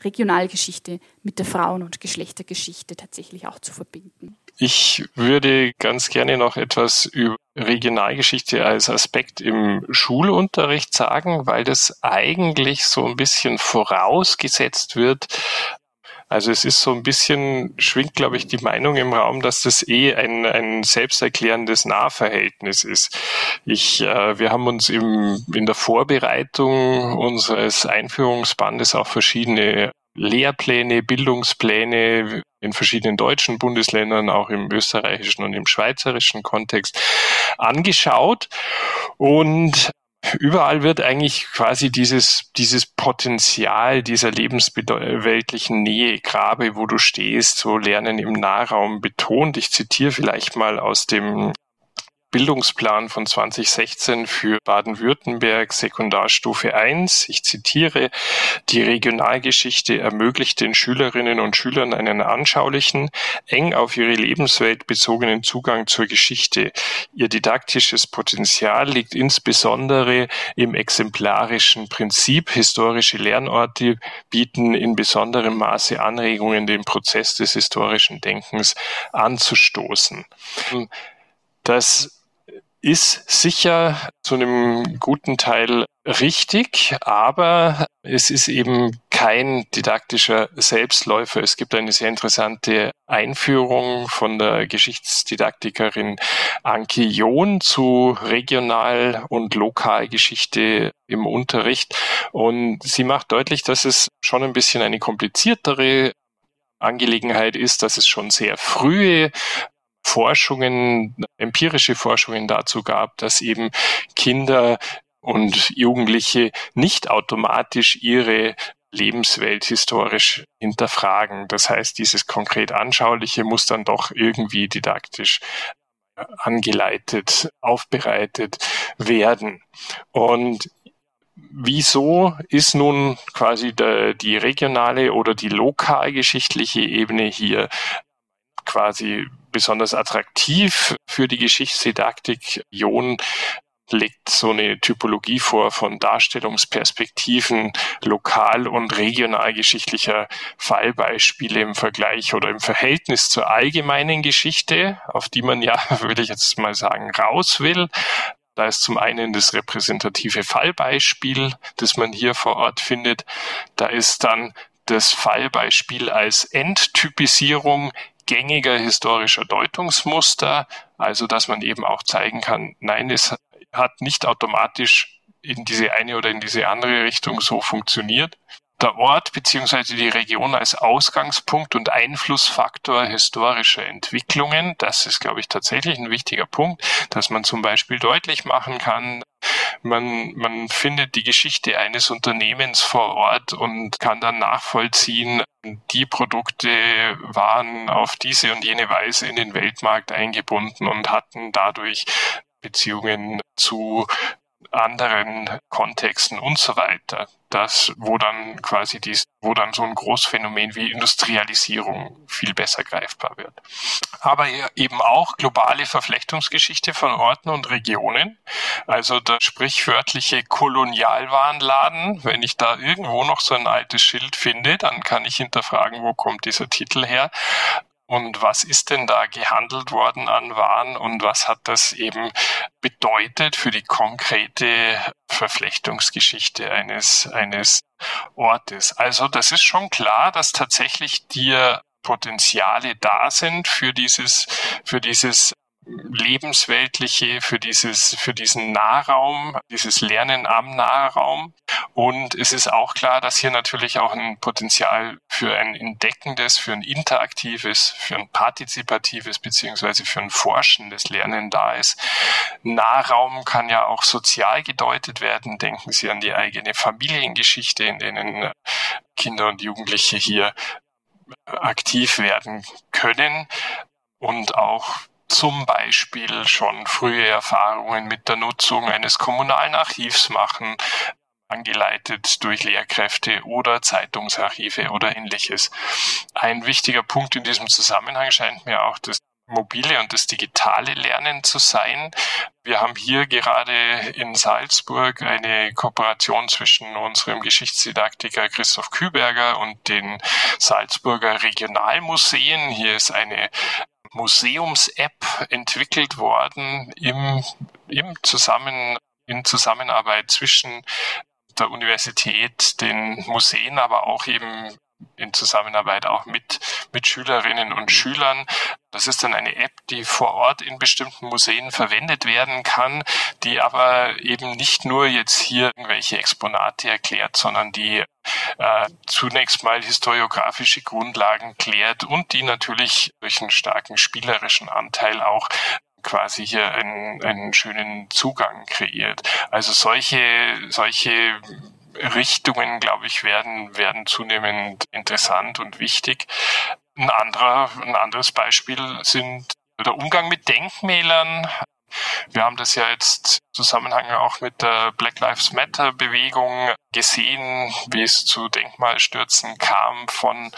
Regionalgeschichte mit der Frauen- und Geschlechtergeschichte tatsächlich auch zu verbinden. Ich würde ganz gerne noch etwas über Regionalgeschichte als Aspekt im Schulunterricht sagen, weil das eigentlich so ein bisschen vorausgesetzt wird. Also es ist so ein bisschen, schwingt, glaube ich, die Meinung im Raum, dass das eh ein, ein selbsterklärendes Nahverhältnis ist. Ich, äh, wir haben uns im, in der Vorbereitung unseres Einführungsbandes auch verschiedene Lehrpläne, Bildungspläne in verschiedenen deutschen Bundesländern, auch im österreichischen und im schweizerischen Kontext angeschaut. Und überall wird eigentlich quasi dieses, dieses Potenzial dieser lebensweltlichen Nähe, Grabe, wo du stehst, so Lernen im Nahraum betont. Ich zitiere vielleicht mal aus dem Bildungsplan von 2016 für Baden-Württemberg Sekundarstufe 1. Ich zitiere, die Regionalgeschichte ermöglicht den Schülerinnen und Schülern einen anschaulichen, eng auf ihre Lebenswelt bezogenen Zugang zur Geschichte. Ihr didaktisches Potenzial liegt insbesondere im exemplarischen Prinzip. Historische Lernorte bieten in besonderem Maße Anregungen, den Prozess des historischen Denkens anzustoßen. Das ist sicher zu einem guten Teil richtig, aber es ist eben kein didaktischer Selbstläufer. Es gibt eine sehr interessante Einführung von der Geschichtsdidaktikerin Anki John zu Regional- und Lokalgeschichte im Unterricht. Und sie macht deutlich, dass es schon ein bisschen eine kompliziertere Angelegenheit ist, dass es schon sehr frühe Forschungen, empirische Forschungen dazu gab, dass eben Kinder und Jugendliche nicht automatisch ihre Lebenswelt historisch hinterfragen. Das heißt, dieses konkret Anschauliche muss dann doch irgendwie didaktisch angeleitet, aufbereitet werden. Und wieso ist nun quasi der, die regionale oder die lokalgeschichtliche Ebene hier quasi besonders attraktiv für die Geschichtsdidaktik. Jon legt so eine Typologie vor von Darstellungsperspektiven lokal- und regionalgeschichtlicher Fallbeispiele im Vergleich oder im Verhältnis zur allgemeinen Geschichte, auf die man ja, würde ich jetzt mal sagen, raus will. Da ist zum einen das repräsentative Fallbeispiel, das man hier vor Ort findet. Da ist dann das Fallbeispiel als Endtypisierung gängiger historischer Deutungsmuster, also dass man eben auch zeigen kann, nein, es hat nicht automatisch in diese eine oder in diese andere Richtung so funktioniert. Der Ort bzw. die Region als Ausgangspunkt und Einflussfaktor historischer Entwicklungen, das ist, glaube ich, tatsächlich ein wichtiger Punkt, dass man zum Beispiel deutlich machen kann, man, man findet die Geschichte eines Unternehmens vor Ort und kann dann nachvollziehen, die Produkte waren auf diese und jene Weise in den Weltmarkt eingebunden und hatten dadurch Beziehungen zu anderen Kontexten und so weiter. Das, wo dann quasi dies, wo dann so ein Großphänomen wie Industrialisierung viel besser greifbar wird. Aber eben auch globale Verflechtungsgeschichte von Orten und Regionen. Also der sprichwörtliche Kolonialwarenladen. Wenn ich da irgendwo noch so ein altes Schild finde, dann kann ich hinterfragen, wo kommt dieser Titel her und was ist denn da gehandelt worden an Waren und was hat das eben bedeutet für die konkrete Verflechtungsgeschichte eines, eines Ortes. Also das ist schon klar, dass tatsächlich dir Potenziale da sind für dieses, für dieses lebensweltliche, für dieses, für diesen Nahraum, dieses Lernen am Nahraum. Und es ist auch klar, dass hier natürlich auch ein Potenzial für ein entdeckendes, für ein interaktives, für ein partizipatives beziehungsweise für ein forschendes Lernen da ist. Nahraum kann ja auch sozial gedeutet werden. Denken Sie an die eigene Familiengeschichte, in denen Kinder und Jugendliche hier aktiv werden können und auch zum Beispiel schon frühe Erfahrungen mit der Nutzung eines kommunalen Archivs machen, angeleitet durch Lehrkräfte oder Zeitungsarchive oder ähnliches. Ein wichtiger Punkt in diesem Zusammenhang scheint mir auch das mobile und das digitale Lernen zu sein. Wir haben hier gerade in Salzburg eine Kooperation zwischen unserem Geschichtsdidaktiker Christoph Küberger und den Salzburger Regionalmuseen. Hier ist eine Museums-App entwickelt worden im, im Zusammen, in Zusammenarbeit zwischen der Universität, den Museen, aber auch eben in Zusammenarbeit auch mit, mit Schülerinnen und Schülern. Das ist dann eine App, die vor Ort in bestimmten Museen verwendet werden kann, die aber eben nicht nur jetzt hier irgendwelche Exponate erklärt, sondern die äh, zunächst mal historiografische Grundlagen klärt und die natürlich durch einen starken spielerischen Anteil auch quasi hier einen, einen schönen Zugang kreiert. Also solche, solche Richtungen, glaube ich, werden, werden zunehmend interessant und wichtig. Ein, anderer, ein anderes Beispiel sind der Umgang mit Denkmälern. Wir haben das ja jetzt im Zusammenhang auch mit der Black Lives Matter Bewegung gesehen, wie es zu Denkmalstürzen kam von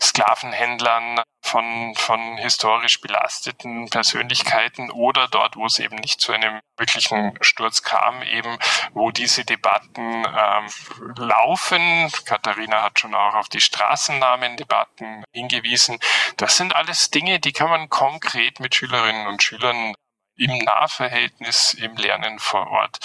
Sklavenhändlern, von, von historisch belasteten Persönlichkeiten oder dort, wo es eben nicht zu einem wirklichen Sturz kam, eben wo diese Debatten ähm, laufen. Katharina hat schon auch auf die Straßennamendebatten hingewiesen. Das sind alles Dinge, die kann man konkret mit Schülerinnen und Schülern im Nahverhältnis, im Lernen vor Ort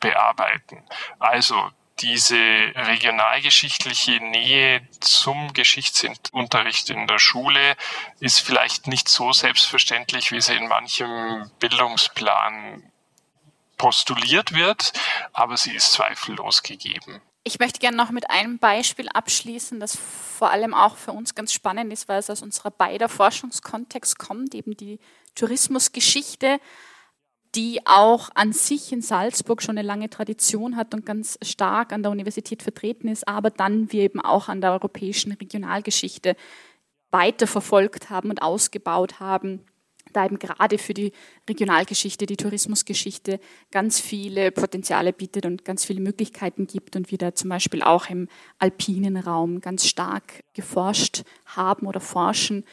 bearbeiten. Also diese regionalgeschichtliche Nähe zum Geschichtsunterricht in der Schule ist vielleicht nicht so selbstverständlich, wie sie in manchem Bildungsplan postuliert wird, aber sie ist zweifellos gegeben. Ich möchte gerne noch mit einem Beispiel abschließen, das vor allem auch für uns ganz spannend ist, weil es aus unserer beider Forschungskontext kommt, eben die Tourismusgeschichte die auch an sich in Salzburg schon eine lange Tradition hat und ganz stark an der Universität vertreten ist, aber dann wir eben auch an der europäischen Regionalgeschichte weiterverfolgt haben und ausgebaut haben, da eben gerade für die Regionalgeschichte, die Tourismusgeschichte ganz viele Potenziale bietet und ganz viele Möglichkeiten gibt und wir da zum Beispiel auch im alpinen Raum ganz stark geforscht haben oder forschen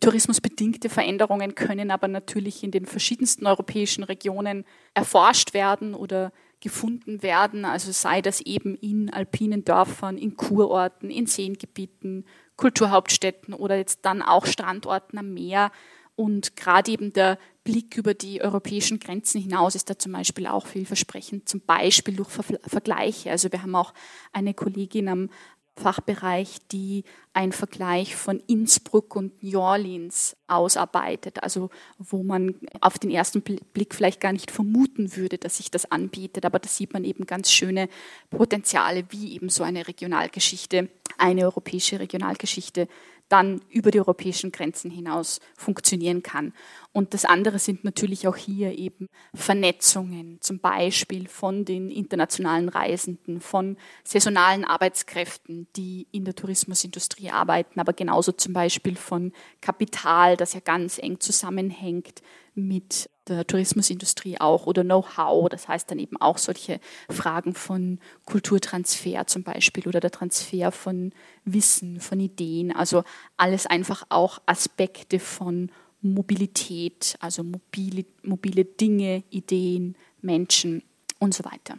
Tourismusbedingte Veränderungen können aber natürlich in den verschiedensten europäischen Regionen erforscht werden oder gefunden werden. Also sei das eben in alpinen Dörfern, in Kurorten, in Seengebieten, Kulturhauptstädten oder jetzt dann auch Strandorten am Meer. Und gerade eben der Blick über die europäischen Grenzen hinaus ist da zum Beispiel auch vielversprechend, zum Beispiel durch Vergleiche. Also wir haben auch eine Kollegin am Fachbereich, die einen Vergleich von Innsbruck und New Orleans ausarbeitet, also wo man auf den ersten Blick vielleicht gar nicht vermuten würde, dass sich das anbietet, aber da sieht man eben ganz schöne Potenziale, wie eben so eine Regionalgeschichte, eine europäische Regionalgeschichte dann über die europäischen Grenzen hinaus funktionieren kann. Und das andere sind natürlich auch hier eben Vernetzungen, zum Beispiel von den internationalen Reisenden, von saisonalen Arbeitskräften, die in der Tourismusindustrie arbeiten, aber genauso zum Beispiel von Kapital, das ja ganz eng zusammenhängt mit der Tourismusindustrie auch oder Know-how, das heißt dann eben auch solche Fragen von Kulturtransfer zum Beispiel oder der Transfer von Wissen, von Ideen, also alles einfach auch Aspekte von Mobilität, also mobile, mobile Dinge, Ideen, Menschen und so weiter.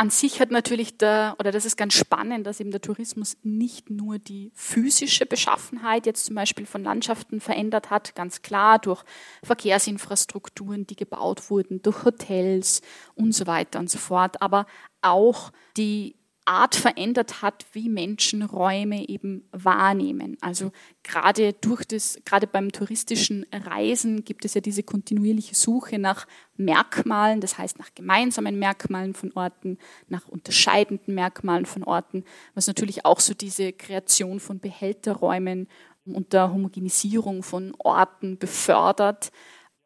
an sich hat natürlich der, oder das ist ganz spannend, dass eben der Tourismus nicht nur die physische Beschaffenheit jetzt zum Beispiel von Landschaften verändert hat, ganz klar durch Verkehrsinfrastrukturen, die gebaut wurden, durch Hotels und so weiter und so fort, aber auch die Art verändert hat, wie Menschen Räume eben wahrnehmen. Also gerade durch das, gerade beim touristischen Reisen gibt es ja diese kontinuierliche Suche nach Merkmalen, das heißt nach gemeinsamen Merkmalen von Orten, nach unterscheidenden Merkmalen von Orten, was natürlich auch so diese Kreation von Behälterräumen und der Homogenisierung von Orten befördert.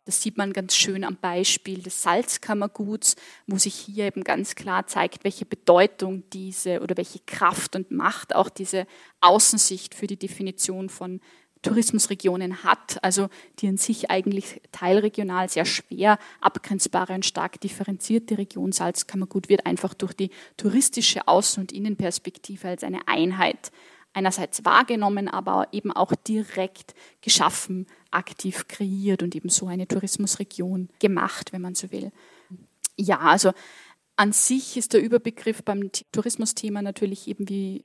Das sieht man ganz schön am Beispiel des Salzkammerguts, wo sich hier eben ganz klar zeigt, welche Bedeutung diese oder welche Kraft und Macht auch diese Außensicht für die Definition von Tourismusregionen hat, also die in sich eigentlich teilregional sehr schwer abgrenzbare und stark differenzierte Region Salzkammergut wird einfach durch die touristische Außen- und Innenperspektive als eine Einheit einerseits wahrgenommen, aber eben auch direkt geschaffen, aktiv kreiert und eben so eine Tourismusregion gemacht, wenn man so will. Ja, also an sich ist der Überbegriff beim Tourismusthema natürlich eben wie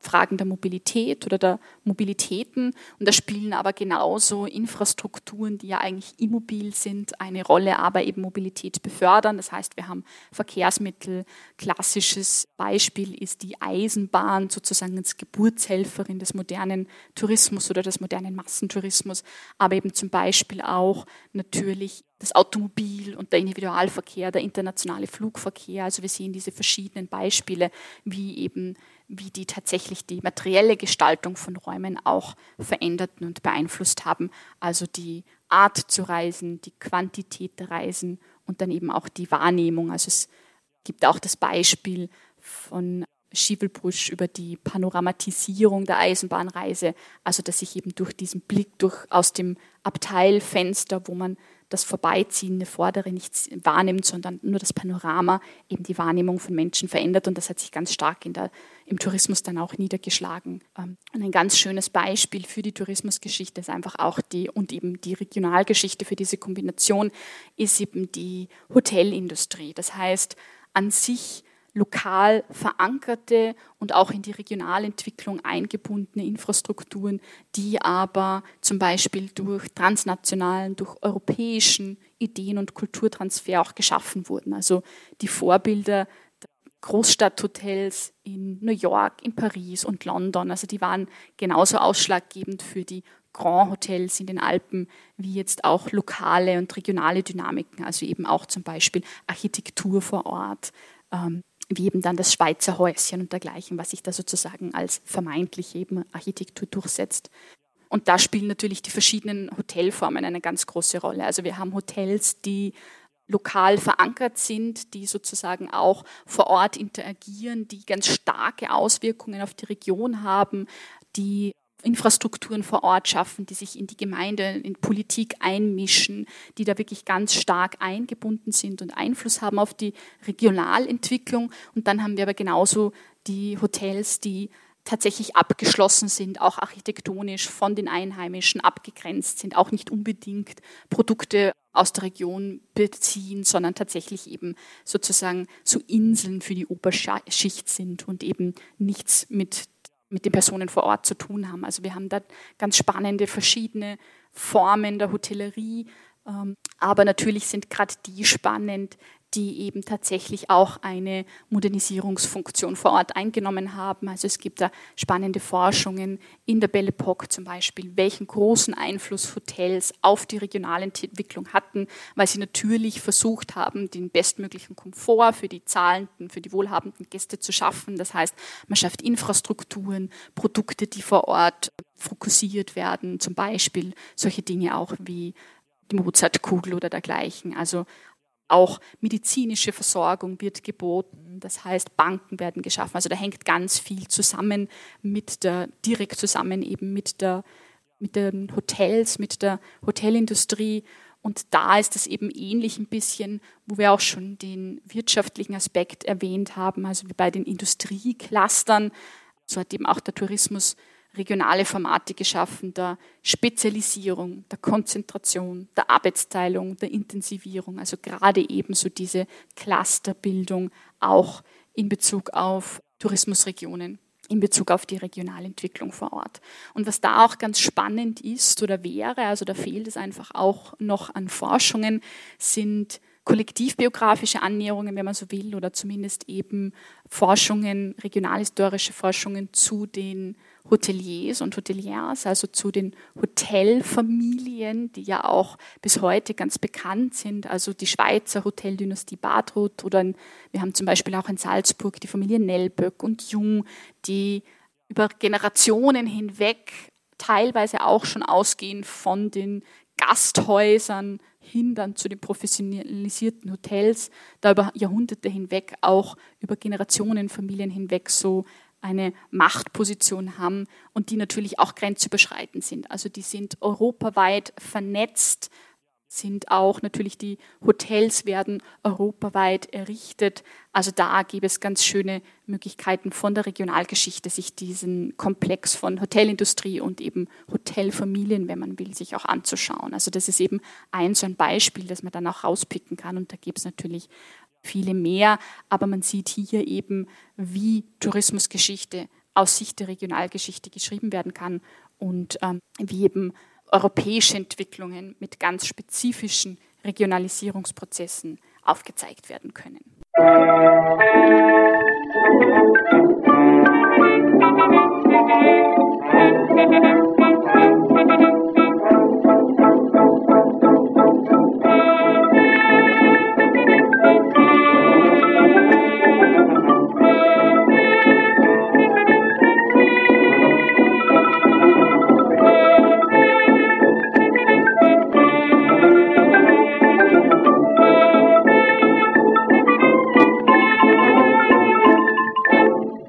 Fragen der Mobilität oder der Mobilitäten. Und da spielen aber genauso Infrastrukturen, die ja eigentlich immobil sind, eine Rolle, aber eben Mobilität befördern. Das heißt, wir haben Verkehrsmittel. Klassisches Beispiel ist die Eisenbahn sozusagen als Geburtshelferin des modernen Tourismus oder des modernen Massentourismus, aber eben zum Beispiel auch natürlich das Automobil und der Individualverkehr, der internationale Flugverkehr. Also wir sehen diese verschiedenen Beispiele, wie eben wie die tatsächlich die materielle Gestaltung von Räumen auch veränderten und beeinflusst haben. Also die Art zu reisen, die Quantität der Reisen und dann eben auch die Wahrnehmung. Also es gibt auch das Beispiel von Schiebelbusch über die Panoramatisierung der Eisenbahnreise, also dass ich eben durch diesen Blick durch aus dem Abteilfenster, wo man das vorbeiziehende Vordere nicht wahrnimmt, sondern nur das Panorama eben die Wahrnehmung von Menschen verändert. Und das hat sich ganz stark der, im Tourismus dann auch niedergeschlagen. Ähm, und ein ganz schönes Beispiel für die Tourismusgeschichte ist einfach auch die und eben die Regionalgeschichte für diese Kombination ist eben die Hotelindustrie. Das heißt, an sich lokal verankerte und auch in die Regionalentwicklung eingebundene Infrastrukturen, die aber zum Beispiel durch transnationalen, durch europäischen Ideen- und Kulturtransfer auch geschaffen wurden. Also die Vorbilder der Großstadthotels in New York, in Paris und London, also die waren genauso ausschlaggebend für die Grand Hotels in den Alpen, wie jetzt auch lokale und regionale Dynamiken, also eben auch zum Beispiel Architektur vor Ort, ähm, wie eben dann das Schweizer Häuschen und dergleichen, was sich da sozusagen als vermeintlich eben Architektur durchsetzt. Und da spielen natürlich die verschiedenen Hotelformen eine ganz große Rolle. Also wir haben Hotels, die lokal verankert sind, die sozusagen auch vor Ort interagieren, die ganz starke Auswirkungen auf die Region haben, die Infrastrukturen vor Ort schaffen, die sich in die Gemeinde, in Politik einmischen, die da wirklich ganz stark eingebunden sind und Einfluss haben auf die Regionalentwicklung. Und dann haben wir aber genauso die Hotels, die tatsächlich abgeschlossen sind, auch architektonisch von den Einheimischen abgegrenzt sind, auch nicht unbedingt Produkte aus der Region beziehen, sondern tatsächlich eben sozusagen so Inseln für die Oberschicht sind und eben nichts mit mit den Personen vor Ort zu tun haben. Also wir haben da ganz spannende verschiedene Formen der Hotellerie, ähm, aber natürlich sind gerade die spannend, die eben tatsächlich auch eine Modernisierungsfunktion vor Ort eingenommen haben. Also es gibt da spannende Forschungen in der Belle Epoque zum Beispiel, welchen großen Einfluss Hotels auf die regionale Entwicklung hatten, weil sie natürlich versucht haben, den bestmöglichen Komfort für die zahlenden, für die wohlhabenden Gäste zu schaffen. Das heißt, man schafft Infrastrukturen, Produkte, die vor Ort fokussiert werden, zum Beispiel solche Dinge auch wie die Mozartkugel oder dergleichen. Also auch medizinische Versorgung wird geboten. Das heißt, Banken werden geschaffen. Also da hängt ganz viel zusammen mit der, direkt zusammen eben mit der, mit den Hotels, mit der Hotelindustrie. Und da ist es eben ähnlich ein bisschen, wo wir auch schon den wirtschaftlichen Aspekt erwähnt haben, also wie bei den Industrieclustern. So hat eben auch der Tourismus regionale Formate geschaffen der Spezialisierung, der Konzentration, der Arbeitsteilung, der Intensivierung, also gerade ebenso diese Clusterbildung auch in Bezug auf Tourismusregionen in Bezug auf die Regionalentwicklung vor Ort. Und was da auch ganz spannend ist oder wäre, also da fehlt es einfach auch noch an Forschungen, sind kollektivbiografische Annäherungen, wenn man so will, oder zumindest eben Forschungen, regionalhistorische Forschungen zu den Hoteliers und Hoteliers, also zu den Hotelfamilien, die ja auch bis heute ganz bekannt sind, also die Schweizer Hoteldynastie Badruth oder wir haben zum Beispiel auch in Salzburg die Familie Nellböck und Jung, die über Generationen hinweg teilweise auch schon ausgehend von den Gasthäusern hin dann zu den professionalisierten Hotels, da über Jahrhunderte hinweg auch über Generationen, Familien hinweg so eine Machtposition haben und die natürlich auch grenzüberschreitend sind. Also die sind europaweit vernetzt, sind auch natürlich die Hotels werden europaweit errichtet. Also da gäbe es ganz schöne Möglichkeiten von der Regionalgeschichte, sich diesen Komplex von Hotelindustrie und eben Hotelfamilien, wenn man will, sich auch anzuschauen. Also das ist eben ein so ein Beispiel, das man dann auch rauspicken kann. Und da gibt es natürlich viele mehr, aber man sieht hier eben, wie Tourismusgeschichte aus Sicht der Regionalgeschichte geschrieben werden kann und ähm, wie eben europäische Entwicklungen mit ganz spezifischen Regionalisierungsprozessen aufgezeigt werden können. Musik